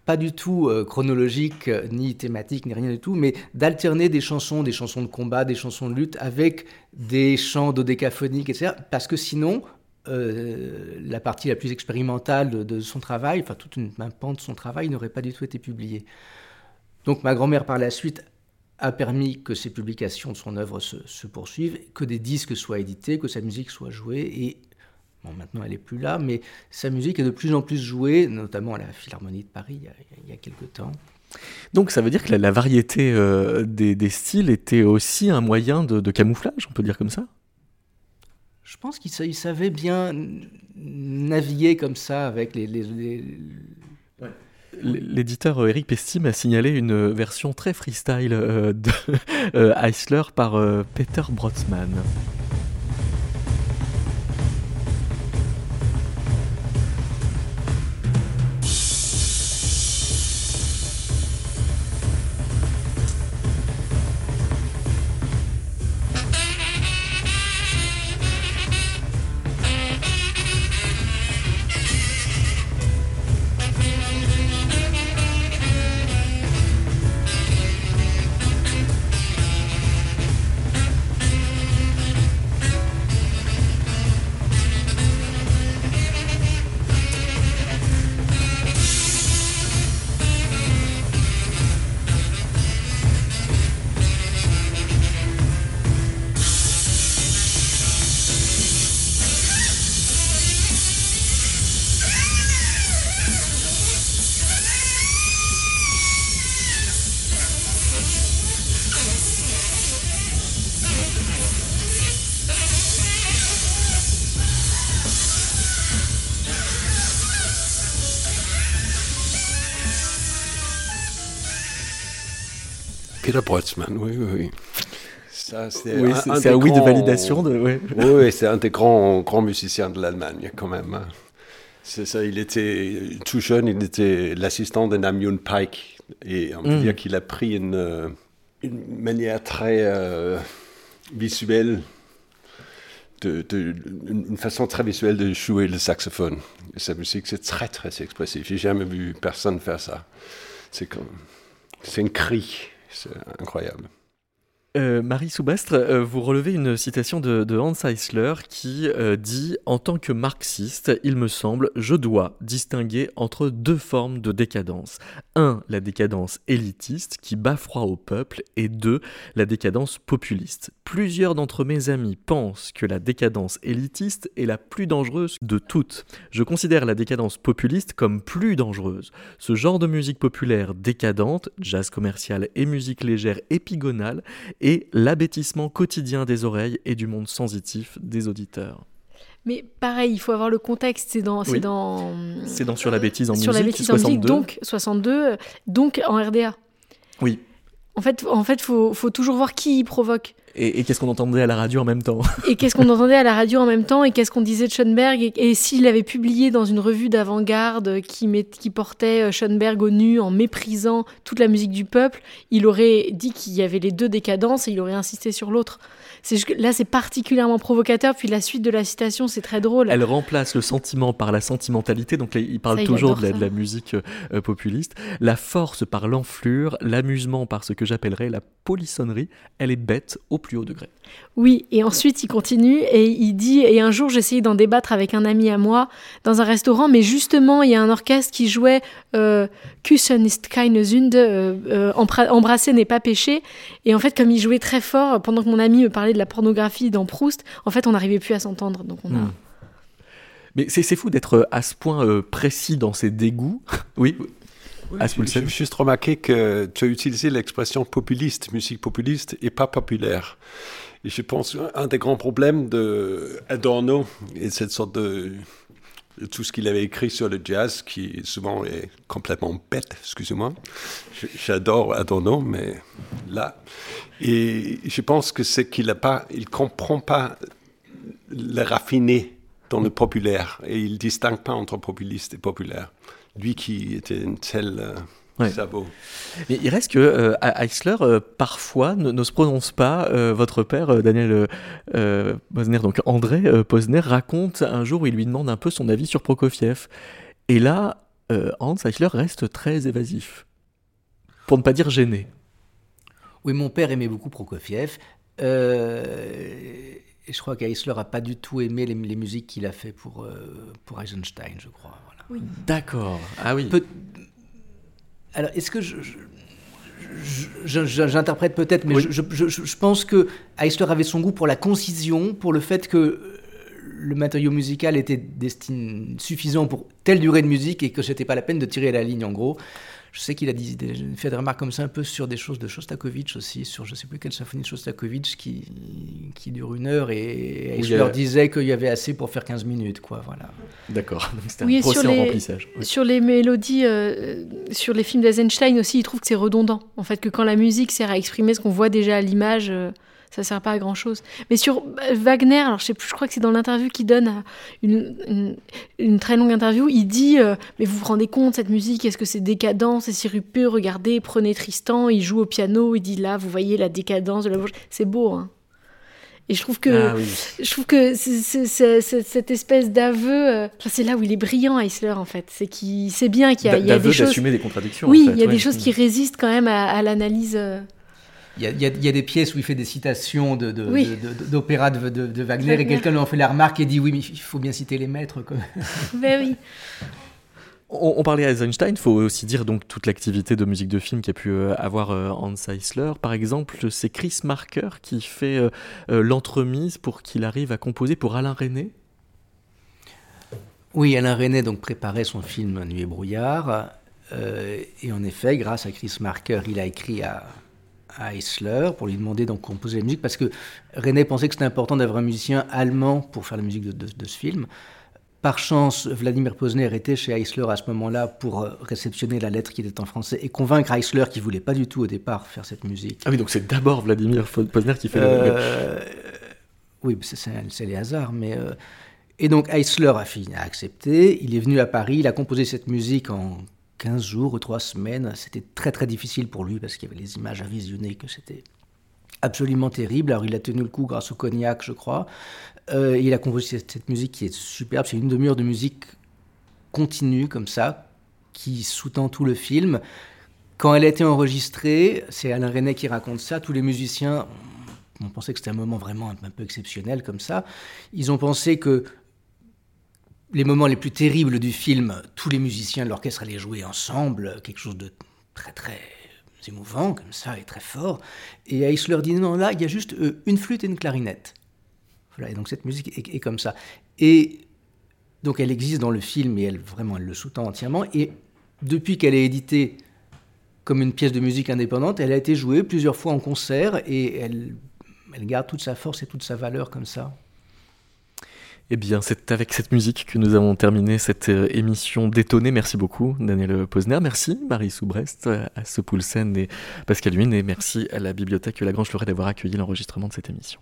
pas du tout euh, chronologique, euh, ni thématique, ni rien du tout, mais d'alterner des chansons, des chansons de combat, des chansons de lutte, avec des chants dodécaphoniques, etc. Parce que sinon, euh, la partie la plus expérimentale de, son travail, enfin toute une, un de son travail, n'aurait pas du tout été publiée. Donc ma grand-mère, par la suite, a permis que ces publications de son œuvre se, se, poursuivent, que des disques soient édités, que sa musique soit jouée, et Bon, maintenant, elle n'est plus là, mais sa musique est de plus en plus jouée, notamment à la Philharmonie de Paris il y a, quelques temps. Donc ça veut dire que la, variété euh, des, styles était aussi un moyen de, camouflage, on peut dire comme ça? Je pense qu'il savait bien naviguer comme ça avec les... L'éditeur Eric Pestim a signalé une version très freestyle euh, de euh, Eisler par Peter Brotzmann. Peter Brötzmann, oui, oui, oui. c'est un, oui de validation. De, Oui, c'est un des grands, grands musiciens de l'Allemagne, quand même. Hein. C'est ça, il était tout jeune, il était l'assistant de Namjoon Pike. Et on peut mm. dire qu'il a pris une, une manière très euh, visuelle, de, une façon très visuelle de jouer le saxophone. Et sa musique, c'est très, très expressif. J'ai jamais vu personne faire ça. C'est comme. C'est un cri. C'est incroyable. Euh, Marie Soubastre, euh, vous relevez une citation de, Hans Eisler qui euh, dit En tant que marxiste, il me semble, je dois distinguer entre deux formes de décadence. Un, la décadence élitiste qui bat froid au peuple, et deux, la décadence populiste. Plusieurs d'entre mes amis pensent que la décadence élitiste est la plus dangereuse de toutes. Je considère la décadence populiste comme plus dangereuse. Ce genre de musique populaire décadente, jazz commercial et musique légère épigonale, et l'abêtissement quotidien des oreilles et du monde sensitif des auditeurs. Mais pareil, il faut avoir le contexte. C'est dans, c'est dans, c'est dans sur la bêtise en sur musique. la bêtise en musique, donc 62, donc en RDA. Oui. En fait, en fait, faut, faut toujours voir qui y provoque. Et, qu'est-ce qu'on entendait à la radio en même temps Et qu'est-ce qu'on entendait à la radio en même temps Et qu'est-ce qu'on disait de Schoenberg Et, s'il avait publié dans une revue d'avant-garde qui, qui portait euh, Schoenberg au nu en méprisant toute la musique du peuple, il aurait dit qu'il y avait les deux décadences et il aurait insisté sur l'autre. Là, c'est particulièrement provocateur. Puis la suite de la citation, c'est très drôle. Elle remplace le sentiment par la sentimentalité. Donc il parle toujours de la, musique euh, populiste. La force par l'enflure, l'amusement par ce que j'appellerais la polissonnerie. Elle est bête au plus haut degré. Oui, et ensuite il continue et il dit Et un jour j'essayais d'en débattre avec un ami à moi dans un restaurant, mais justement il y a un orchestre qui jouait euh, Küssen ist keine Sünde, euh, euh, embrasser n'est pas péché. Et en fait, comme il jouait très fort, pendant que mon ami me parlait de la pornographie dans Proust, en fait on n'arrivait plus à s'entendre. Donc on a. Hmm. Mais c'est fou d'être à ce point précis dans ses dégoûts. oui. Oui, je, je, juste remarqué que tu as utilisé l'expression populiste, musique populiste, et pas populaire. Et je pense un des grands problèmes de Adorno et cette sorte de tout ce qu'il avait écrit sur le jazz, qui souvent est complètement bête, excusez-moi. J'adore Adorno, mais là. Et je pense que c'est qu'il ne pas, il comprend pas le raffiné dans le populaire, et il distingue pas entre populiste et populaire lui qui était une telle euh, sabot. Mais il reste que euh, Eisler euh, parfois ne, se prononce pas. votre père, Daniel Posner, donc André Posner, raconte un jour où il lui demande un peu son avis sur Prokofiev. Et là, Hans Eisler reste très évasif, pour ne pas dire gêné. Oui, mon père aimait beaucoup Prokofiev. je crois qu'Eisler n'a pas du tout aimé les, les musiques qu'il a fait pour, pour Eisenstein, je crois. D'accord. Ah oui. Alors, est-ce que je, j'interprète peut-être, mais je, pense que Eisler avait son goût pour la concision, pour le fait que le matériau musical était destiné suffisant pour telle durée de musique et que c'était pas la peine de tirer la ligne en gros. Je sais qu'il a dit, fait des remarques comme ça un peu sur des choses de Shostakovich aussi, sur je ne sais plus quelle symphonie de Shostakovich qui, qui dure une heure et, je leur disais qu'il y avait assez pour faire 15 minutes. quoi. Voilà. D'accord, c'était un procès sur en les, remplissage. Sur les mélodies, euh, sur les films d'Eisenstein aussi, il trouve que c'est redondant. En fait, que quand la musique sert à exprimer ce qu'on voit déjà à l'image... Euh, ça sert pas à grand chose. Mais sur euh, Wagner, alors je sais plus, je crois que c'est dans l'interview qu'il donne une, une, très longue interview, il dit euh, mais vous vous rendez compte cette musique, est-ce que c'est décadent, c'est sirupeux, regardez, prenez Tristan, il joue au piano, il dit là, vous voyez la décadence de la bouche, c'est beau hein. Et je trouve que, ah je trouve que cette espèce d'aveu, euh, c'est là où il est brillant, Eisler, en fait. C'est qu'il sait bien qu'il y y a des choses. des contradictions. Oui, il y a des choses qui résistent quand même à, l'analyse. Il y, a, des pièces où il fait des citations d'opéra de, de, de, Wagner et quelqu'un lui en fait la remarque et dit oui, mais il faut bien citer les maîtres. Ben oui. On, parlait à Eisenstein, il faut aussi dire donc toute l'activité de musique de film qu'a pu euh, avoir euh, Hans Eisler. Par exemple, c'est Chris Marker qui fait euh, l'entremise pour qu'il arrive à composer pour Alain René. Oui, Alain René donc préparait son film Nuit et brouillard. et en effet, grâce à Chris Marker, il a écrit à, à Eisler pour lui demander d'en composer la musique parce que René pensait que c'était important d'avoir un musicien allemand pour faire la musique de, ce film. Par chance, Vladimir Posner était chez Eisler à ce moment-là pour euh, réceptionner la lettre qui était en français et convaincre Eisler qui voulait pas du tout au départ faire cette musique. Ah oui, donc c'est d'abord Vladimir Posner qui fait euh, Oui, c'est les hasards, mais... Euh, et donc Eisler a, fini, a accepté, il est venu à Paris, il a composé cette musique en 15 jours ou 3 semaines. C'était très très difficile pour lui parce qu'il y avait les images à visionner, que c'était absolument terrible. Alors il a tenu le coup grâce au cognac, je crois. Euh, il a composé cette, musique qui est superbe. C'est une demi-heure de musique continue comme ça, qui sous-tend tout le film. Quand elle a été enregistrée, c'est Alain René qui raconte ça, tous les musiciens ont pensé que c'était un moment vraiment un peu exceptionnel comme ça. Ils ont pensé que les moments les plus terribles du film, tous les musiciens de l'orchestre allaient jouer ensemble, quelque chose de très très émouvant comme ça et très fort. Et Eisler dit non, là il y a juste euh, une flûte et une clarinette. Voilà, et donc cette musique est, comme ça. Et donc elle existe dans le film et elle vraiment elle le sous-tend entièrement. Et depuis qu'elle est éditée comme une pièce de musique indépendante, elle a été jouée plusieurs fois en concert et elle, elle garde toute sa force et toute sa valeur comme ça. Eh bien, c'est avec cette musique que nous avons terminé cette euh, émission détonnée. Merci beaucoup, Daniel Posner. Merci, Marie Soubrest, à ce Poulsen et Pascal Huyn. Et merci à la Bibliothèque Lagrange Fleuret d'avoir accueilli l'enregistrement de cette émission.